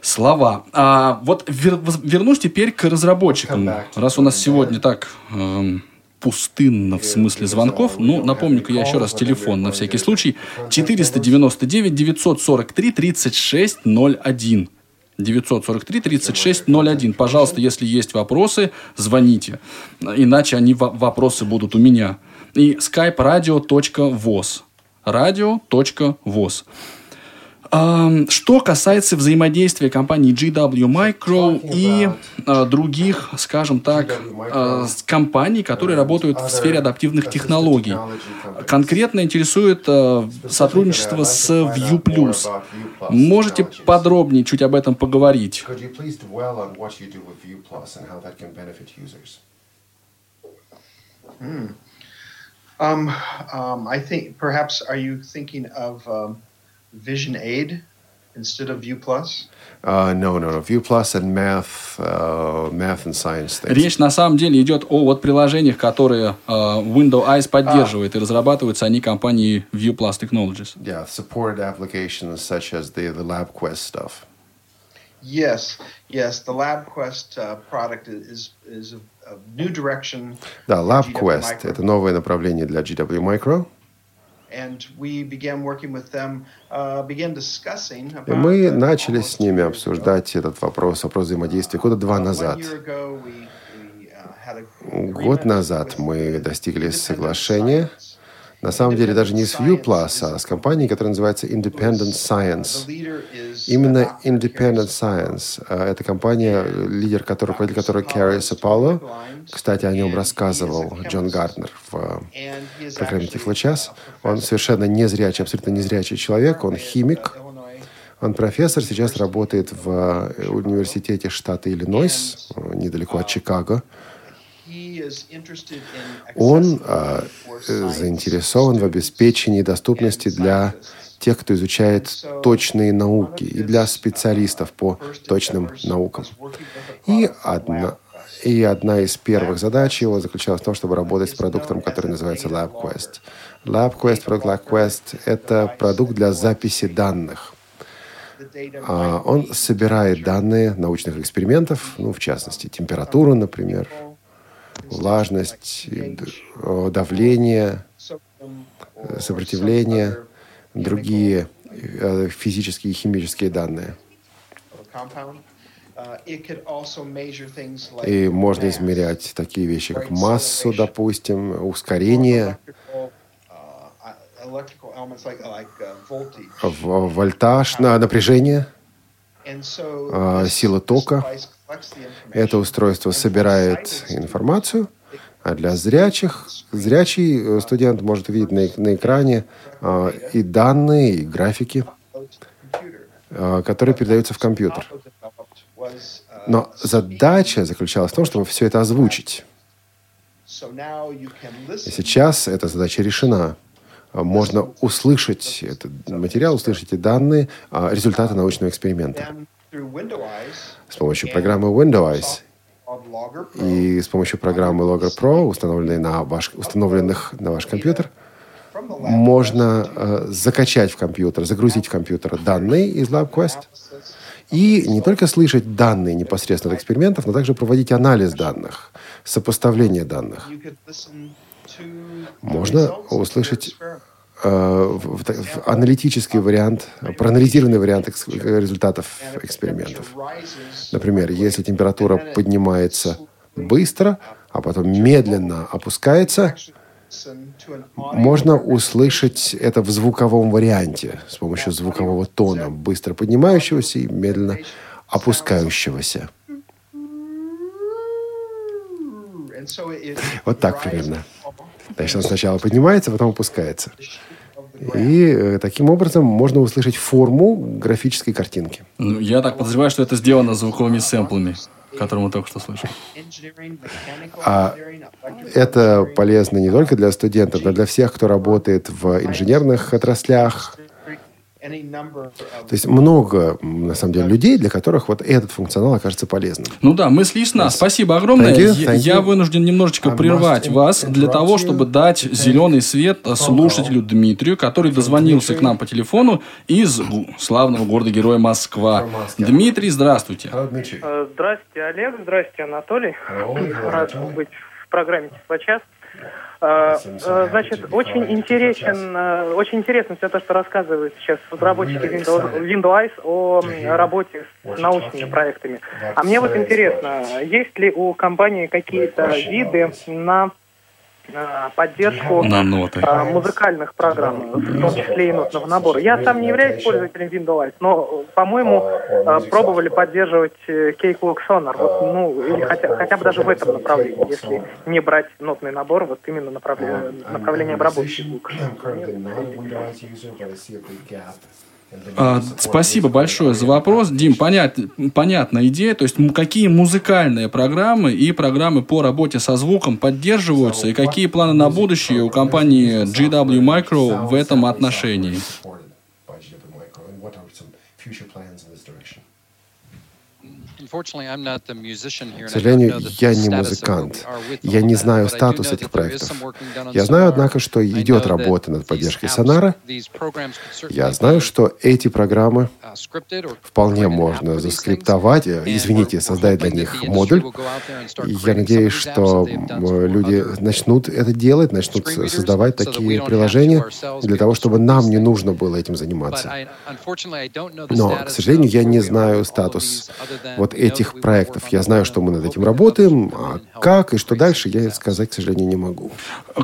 Speaker 3: слова. А вот вер- вернусь теперь к разработчикам. Раз у нас сегодня так эм, пустынно в смысле звонков, ну, напомню-ка я еще раз телефон на всякий случай. 499 943 3601. 943 3601. Пожалуйста, если есть вопросы, звоните. Иначе они во- вопросы будут у меня. И skype radio.voz. Radio.voz. Что касается взаимодействия компаний GW Micro и а, других, скажем так, а, компаний, которые работают в сфере адаптивных технологий, конкретно интересует а, сотрудничество с View+. Можете подробнее чуть об этом поговорить?
Speaker 5: Um, um, I think perhaps are you thinking of um, Vision Aid? instead of View Plus?
Speaker 2: Uh, no, no, no. View Plus and math, uh, math and science things.
Speaker 3: Речь на самом деле идет о вот приложениях, которые э, Windows Eyes поддерживает, и разрабатываются они компанией View Plus Technologies.
Speaker 2: Yeah, supported applications such as the, the LabQuest stuff.
Speaker 5: Yes, yes. The LabQuest uh, product is is
Speaker 2: Да, LabQuest – это новое направление для GW Micro.
Speaker 5: Uh,
Speaker 2: И мы
Speaker 5: uh,
Speaker 2: начали с ними обсуждать этот вопрос, вопрос взаимодействия года два
Speaker 5: Uh,
Speaker 2: назад.
Speaker 5: uh,
Speaker 2: Год назад мы достигли соглашения. На самом деле даже не с ViewPlus, а с компанией, которая называется Independent Science. Именно. Independent
Speaker 5: Carrie
Speaker 2: Science. а, Это компания, лидер которой, руководитель которой Карри Сапало. Кстати, о нем рассказывал Джон Гарднер в
Speaker 5: is
Speaker 2: программе Тифлочас.
Speaker 5: a
Speaker 2: Он совершенно незрячий, абсолютно незрячий человек. Он химик. Он профессор, сейчас работает в э, университете штата Иллинойс, э, недалеко от Чикаго.
Speaker 5: He is interested in
Speaker 2: Он
Speaker 5: accessibility
Speaker 2: э, заинтересован в обеспечении доступности для тех, кто изучает точные науки, и для специалистов по точным наукам. И одна, и одна из первых задач его заключалась в том, чтобы работать с продуктом, который называется LabQuest. LabQuest, продукт LabQuest — это продукт для записи данных. А, Он собирает данные научных экспериментов, ну, в частности, температуру, например, влажность, э, давление, э, сопротивление, другие э, физические и химические данные. И можно измерять такие вещи, как массу, допустим, ускорение, в- вольтаж, на напряжение.
Speaker 5: А,
Speaker 2: сила тока. Это устройство собирает информацию, а для зрячих, зрячий э, студент может увидеть на, на экране а, и данные, и графики, а, которые передаются в компьютер. Но задача заключалась в том, чтобы все это озвучить. И сейчас эта задача решена. А, Можно услышать этот материал, услышать эти данные, а, результаты научного эксперимента с помощью программы Windows и с помощью программы Logger Pro, установленной на ваш, установленных на ваш компьютер, можно э, закачать в компьютер, загрузить в компьютер данные из LabQuest и не только слышать данные непосредственно от экспериментов, но также проводить анализ данных, сопоставление данных. Можно услышать э, аналитический вариант, проанализированный вариант результатов экспериментов. Например, если температура поднимается быстро, а потом медленно опускается, можно услышать это в звуковом варианте с помощью звукового тона, быстро поднимающегося и медленно опускающегося. Вот так примерно. Значит, он сначала поднимается, потом опускается. И э, таким образом можно услышать форму графической картинки.
Speaker 3: Ну, я так подозреваю, что это сделано звуковыми сэмплами, которые мы только что слышали.
Speaker 2: А это полезно не только для студентов, но для всех, кто работает в инженерных отраслях. То есть много, на самом деле, людей, для которых вот этот функционал окажется полезным.
Speaker 3: Ну да, мысли ясна. Спасибо огромное.
Speaker 2: Thank you,
Speaker 3: Я-
Speaker 2: thank
Speaker 3: Я
Speaker 2: you.
Speaker 3: вынужден немножечко
Speaker 2: I
Speaker 3: прервать вас для того, чтобы дать зеленый свет слушателю Дмитрию, который дозвонился к нам по телефону из славного города-героя Москва. Дмитрий, здравствуйте.
Speaker 9: Э, Здрасте, Олег. Здрасте, Анатолий. Рад быть в программе «Тифлочас». Э, э, Значит, очень интересен, э, очень интересно все то, что рассказывают сейчас разработчики Windows, о работе с научными проектами. А мне вот интересно, есть ли у компании какие-то виды на э, поддержку
Speaker 3: На ноты.
Speaker 9: э, музыкальных программ, в том числе и нотного набора. Я сам не являюсь пользователем Windows, но, по-моему, э, пробовали поддерживать э, Cakewalk Sonar, вот, ну, или хотя, хотя бы даже в этом направлении, если не брать нотный набор, вот именно направление, направление обработки звука.
Speaker 3: А, Спасибо большое за вопрос. Дим, понят, понятная идея. То есть какие музыкальные программы и программы по работе со звуком поддерживаются, и какие планы на будущее у компании GW Micro в этом отношении?
Speaker 2: К сожалению, я не музыкант. Я не знаю статус этих проектов. Я знаю, однако, что идет работа над поддержкой Сонара. Я знаю, что эти программы вполне можно заскриптовать, извините, создать для них модуль. Я надеюсь, что люди начнут это делать, начнут создавать такие приложения для того, чтобы нам не нужно было этим заниматься. Но, к сожалению, я не знаю статус вот этих проектов. Я знаю, что мы над этим работаем, а как и что дальше, я сказать, к сожалению, не могу.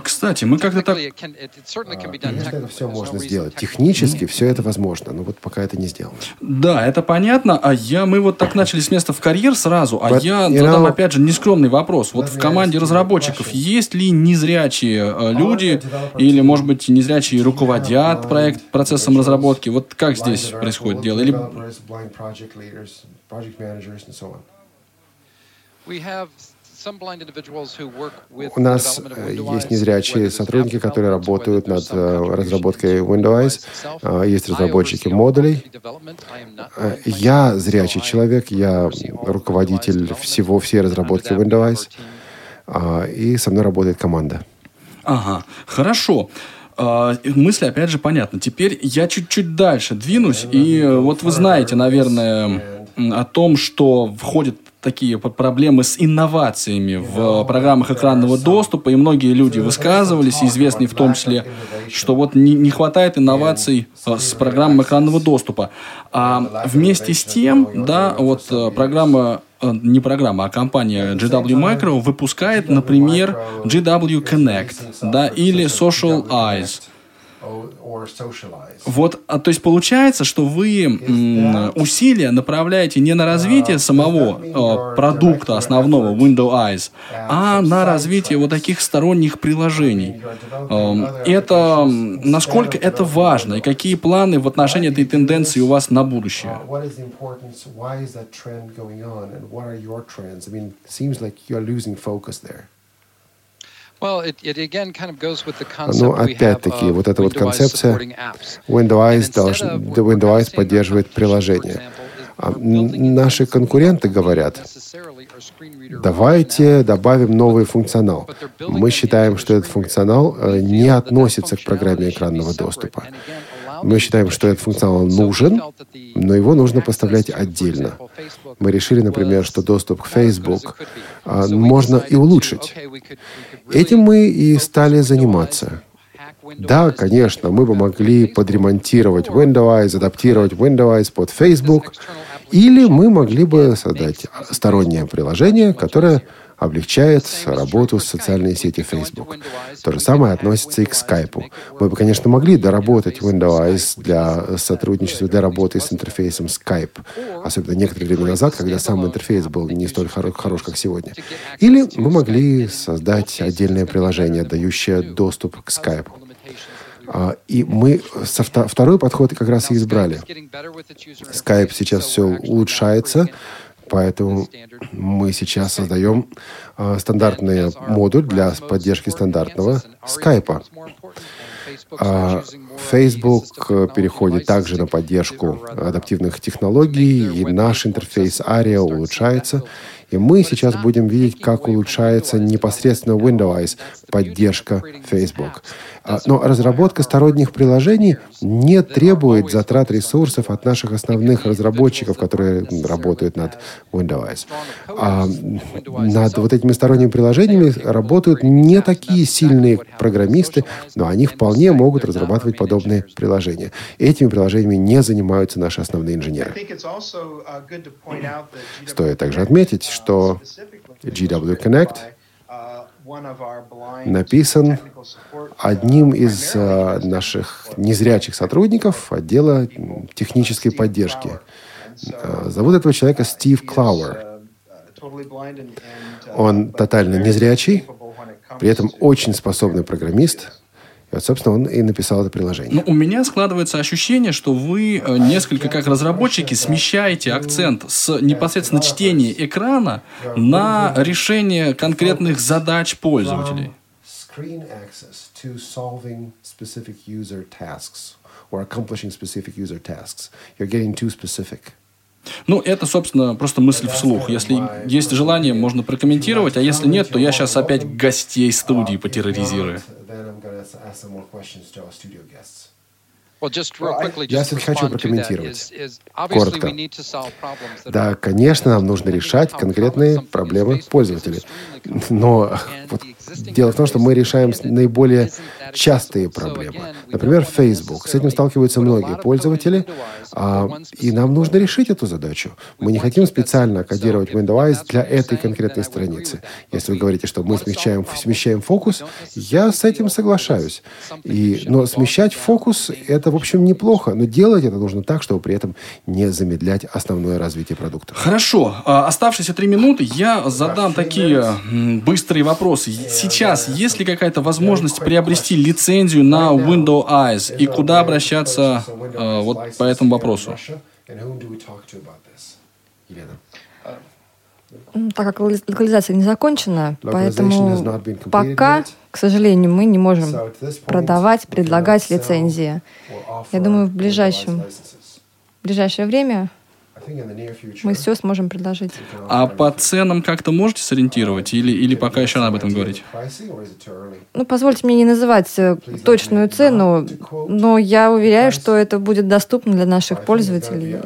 Speaker 3: Кстати, мы как-то так...
Speaker 2: Конечно, это все можно сделать. Технически все это возможно, но вот пока это не сделано.
Speaker 3: Да, это понятно. А я, мы вот так начали с места в карьер сразу, а But, я задам, know, опять же, нескромный вопрос. Вот в команде разработчиков есть ли незрячие э, люди или, может быть, незрячие руководят проект, процессом разработки? Вот как здесь происходит дело? Или
Speaker 2: у нас э, есть незрячие сотрудники, которые работают над э, разработкой Windows. А, есть разработчики модулей. Э, я зрячий человек, я руководитель всего, всей разработки Windows. А, и со мной работает команда.
Speaker 3: Ага, хорошо. А, мысли, опять же, понятны. Теперь я чуть-чуть дальше двинусь. И вот вы знаете, наверное, о том, что входит такие проблемы с инновациями в программах экранного доступа, и многие люди высказывались, известные в том числе, что вот не, не хватает инноваций э, с программой экранного доступа. А вместе с тем, да, вот э, программа э, не программа, а компания GW Micro выпускает, например, GW Connect, да, или Social Eyes. Вот, а, то есть получается, что вы м, усилия направляете не на развитие самого э, продукта основного Windows Eyes, а на развитие вот таких сторонних приложений. Э, это насколько это важно и какие планы в отношении этой тенденции у вас на будущее?
Speaker 2: Но опять-таки, вот эта вот концепция Windows, должен, Windows поддерживает приложение. А наши конкуренты говорят, давайте добавим новый функционал. Мы считаем, что этот функционал э, не относится к программе экранного доступа. Мы считаем, что этот функционал нужен, но его нужно поставлять отдельно. Мы решили, например, что доступ к Facebook а, можно и улучшить. Этим мы и стали заниматься. Да, конечно, мы бы могли подремонтировать Windows, адаптировать Windows под Facebook, или мы могли бы создать стороннее приложение, которое облегчает работу с социальной сетью Facebook. То же самое относится и к Skype. Мы бы, конечно, могли доработать Windows для сотрудничества, для работы с интерфейсом Skype, особенно некоторое время назад, когда сам интерфейс был не столь хорош, как сегодня. Или мы могли создать отдельное приложение, дающее доступ к Skype. А, и мы со второй подход как раз и избрали. Skype сейчас все улучшается, Поэтому мы сейчас создаем э, стандартный модуль для поддержки стандартного скайпа. А Facebook переходит также на поддержку адаптивных технологий, и наш интерфейс ARIA улучшается. И мы сейчас будем видеть, как улучшается непосредственно Windows поддержка Facebook. А, но разработка сторонних приложений не требует затрат ресурсов от наших основных разработчиков, которые работают над Windows. А над вот этими сторонними приложениями работают не такие сильные программисты, но они вполне могут разрабатывать подобные приложения. Этими приложениями не занимаются наши основные инженеры. Стоит также отметить, что GW Connect написан одним из uh, наших незрячих сотрудников отдела технической поддержки. Uh, зовут этого человека Стив Клауэр. Он тотально незрячий, при этом очень способный программист, и вот, собственно, он и написал это приложение.
Speaker 3: Ну, у меня складывается ощущение, что вы э, несколько как разработчики смещаете акцент с непосредственно чтения экрана на решение конкретных задач пользователей.
Speaker 2: or accomplishing specific user tasks. You're getting too specific.
Speaker 3: Ну, это, собственно, просто мысль вслух. Если есть желание, можно прокомментировать, а если нет, то я сейчас опять гостей студии потерроризирую.
Speaker 2: Я все-таки хочу прокомментировать. Коротко. Да, конечно, нам нужно решать конкретные проблемы пользователей. Но вот дело в том, что мы решаем наиболее частые проблемы. Например, Facebook. С этим сталкиваются многие пользователи, а, и нам нужно решить эту задачу. Мы не хотим специально кодировать Windows для этой конкретной страницы. Если вы говорите, что мы смещаем, смещаем фокус, я с этим соглашаюсь. И, но смещать фокус — это в общем, неплохо, но делать это нужно так, чтобы при этом не замедлять основное развитие продукта.
Speaker 3: Хорошо. А, оставшиеся три минуты я задам такие быстрые вопросы. Сейчас есть ли какая-то возможность приобрести лицензию на Windows Eyes и куда обращаться а, вот по этому вопросу?
Speaker 1: Так как локализация не закончена, поэтому пока, к сожалению, мы не можем продавать, предлагать лицензии. Я думаю, в ближайшем, в ближайшее время мы все сможем предложить.
Speaker 3: А по ценам как-то можете сориентировать или, или пока еще об этом говорить?
Speaker 1: Ну, позвольте мне не называть э, точную цену, но я уверяю, что это будет доступно для наших пользователей.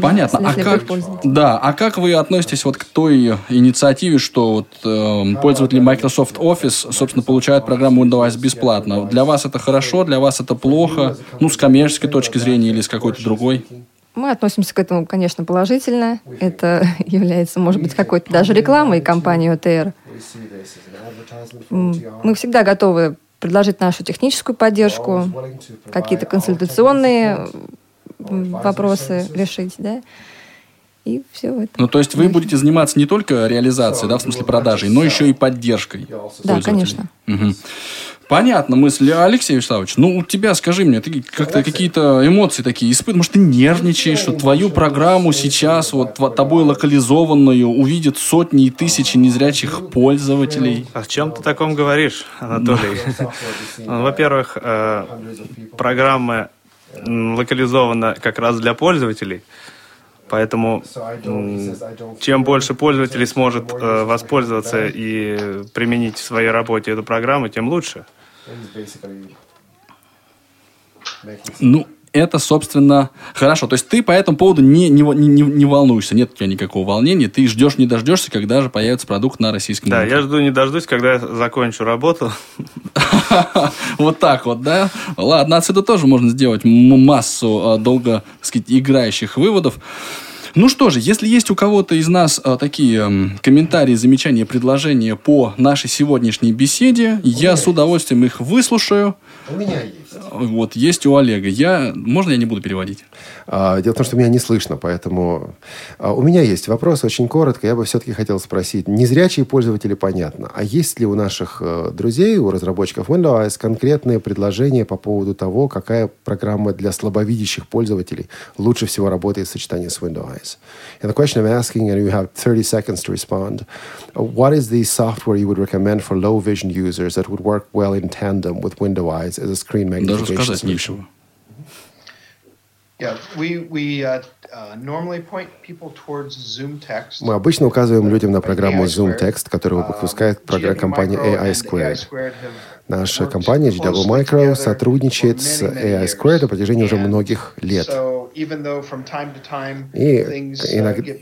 Speaker 3: Понятно. А как, да, а как вы относитесь вот к той инициативе, что вот, э, пользователи Microsoft Office, собственно, получают программу Windows бесплатно? Для вас это хорошо, для вас это плохо? Ну, с коммерческой точки зрения или с какой-то другой?
Speaker 1: Мы относимся к этому, конечно, положительно. Это (laughs) является, может быть, какой-то даже рекламой компании ОТР. Мы всегда готовы предложить нашу техническую поддержку, какие-то консультационные вопросы решить, да, и все это.
Speaker 3: Ну, то есть вы будете заниматься не только реализацией, да, в смысле продажей, но еще и поддержкой.
Speaker 1: Да, конечно.
Speaker 3: Угу. Понятно мысль, Алексей Вячеславович. Ну, у тебя, скажи мне, ты как-то какие-то эмоции такие испытываешь? Может, ты нервничаешь, что твою программу сейчас, вот тобой локализованную, увидят сотни и тысячи незрячих пользователей?
Speaker 6: О чем ты таком говоришь, Анатолий? (laughs) Ну, во-первых, э, программа локализована как раз для пользователей. Поэтому чем больше пользователей сможет э, воспользоваться и применить в своей работе эту программу, тем лучше.
Speaker 3: Ну, это, собственно, хорошо. То есть ты по этому поводу не, не, не, не волнуешься, нет у тебя никакого волнения, ты ждешь, не дождешься, когда же появится продукт на российском
Speaker 6: Да, я жду, не дождусь, когда я закончу работу. (laughs)
Speaker 3: Вот так вот, да? Ладно, отсюда тоже можно сделать массу а, долго, так сказать, играющих выводов. Ну что же, если есть у кого-то из нас а, такие м, комментарии, замечания, предложения по нашей сегодняшней беседе, я с удовольствием их выслушаю.
Speaker 2: У меня есть.
Speaker 3: Вот, есть у Олега. Я... Можно я не буду переводить?
Speaker 2: А, дело в том, что меня не слышно, поэтому... А, у меня есть вопрос, очень коротко. Я бы все-таки хотел спросить. Незрячие пользователи, понятно. А есть ли у наших э, друзей, у разработчиков Windows конкретные предложения по поводу того, какая программа для слабовидящих пользователей лучше всего работает в сочетании с Windows? And the question I'm asking, and you have 30 seconds to respond, what is the software you would recommend for low vision users that would work well in tandem with Windows as a screen magnification
Speaker 3: Даже сказать нечего.
Speaker 5: Yeah, we, we uh, uh, normally point people towards Zoom Text.
Speaker 2: Мы обычно указываем людям на программу Zoom Text, которую выпускает программа компания AI Squared. Наша компания GW Micro сотрудничает с AI Squared на протяжении уже многих лет. И иногда,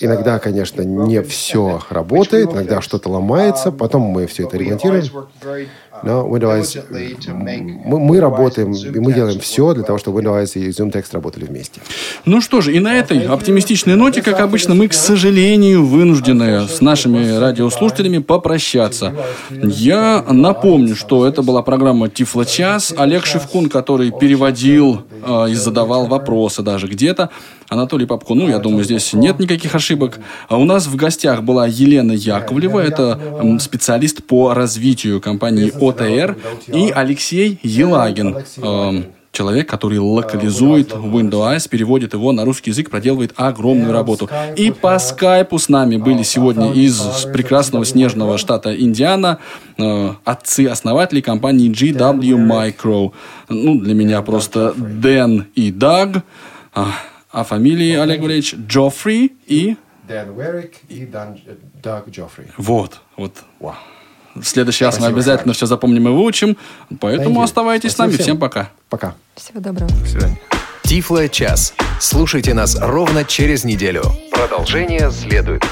Speaker 2: иногда, конечно, не все работает, иногда что-то ломается, потом мы все это ремонтируем. Но Windows, мы, мы работаем, и мы делаем все для того, чтобы Windows и ZoomText работали вместе.
Speaker 3: Ну что же, и на этой оптимистичной ноте, как обычно, мы, к сожалению, вынуждены с нашими радиослушателями попрощаться. Я напомню, что это была программа Тифло час. Олег Шевкун, который переводил э, и задавал вопросы даже где-то. Анатолий Попко, ну, я думаю, здесь нет никаких ошибок. А у нас в гостях была Елена Яковлева, это специалист по развитию компании ОТР, и Алексей Елагин, человек, который локализует Windows, переводит его на русский язык, проделывает огромную работу. И по скайпу с нами были сегодня из прекрасного снежного штата Индиана э, отцы-основатели компании GW Micro. Ну, для меня просто Дэн и Даг. А, а фамилии, Олег Валерьевич, Джоффри и...
Speaker 2: Дэн Верик и Даг Джоффри.
Speaker 3: Вот, вот. Wow. В следующий раз мы обязательно все запомним и выучим. Поэтому оставайтесь с нами. Всем пока.
Speaker 2: Пока.
Speaker 1: Всего доброго.
Speaker 6: До свидания.
Speaker 7: Тифло час. Слушайте нас ровно через неделю. Продолжение следует.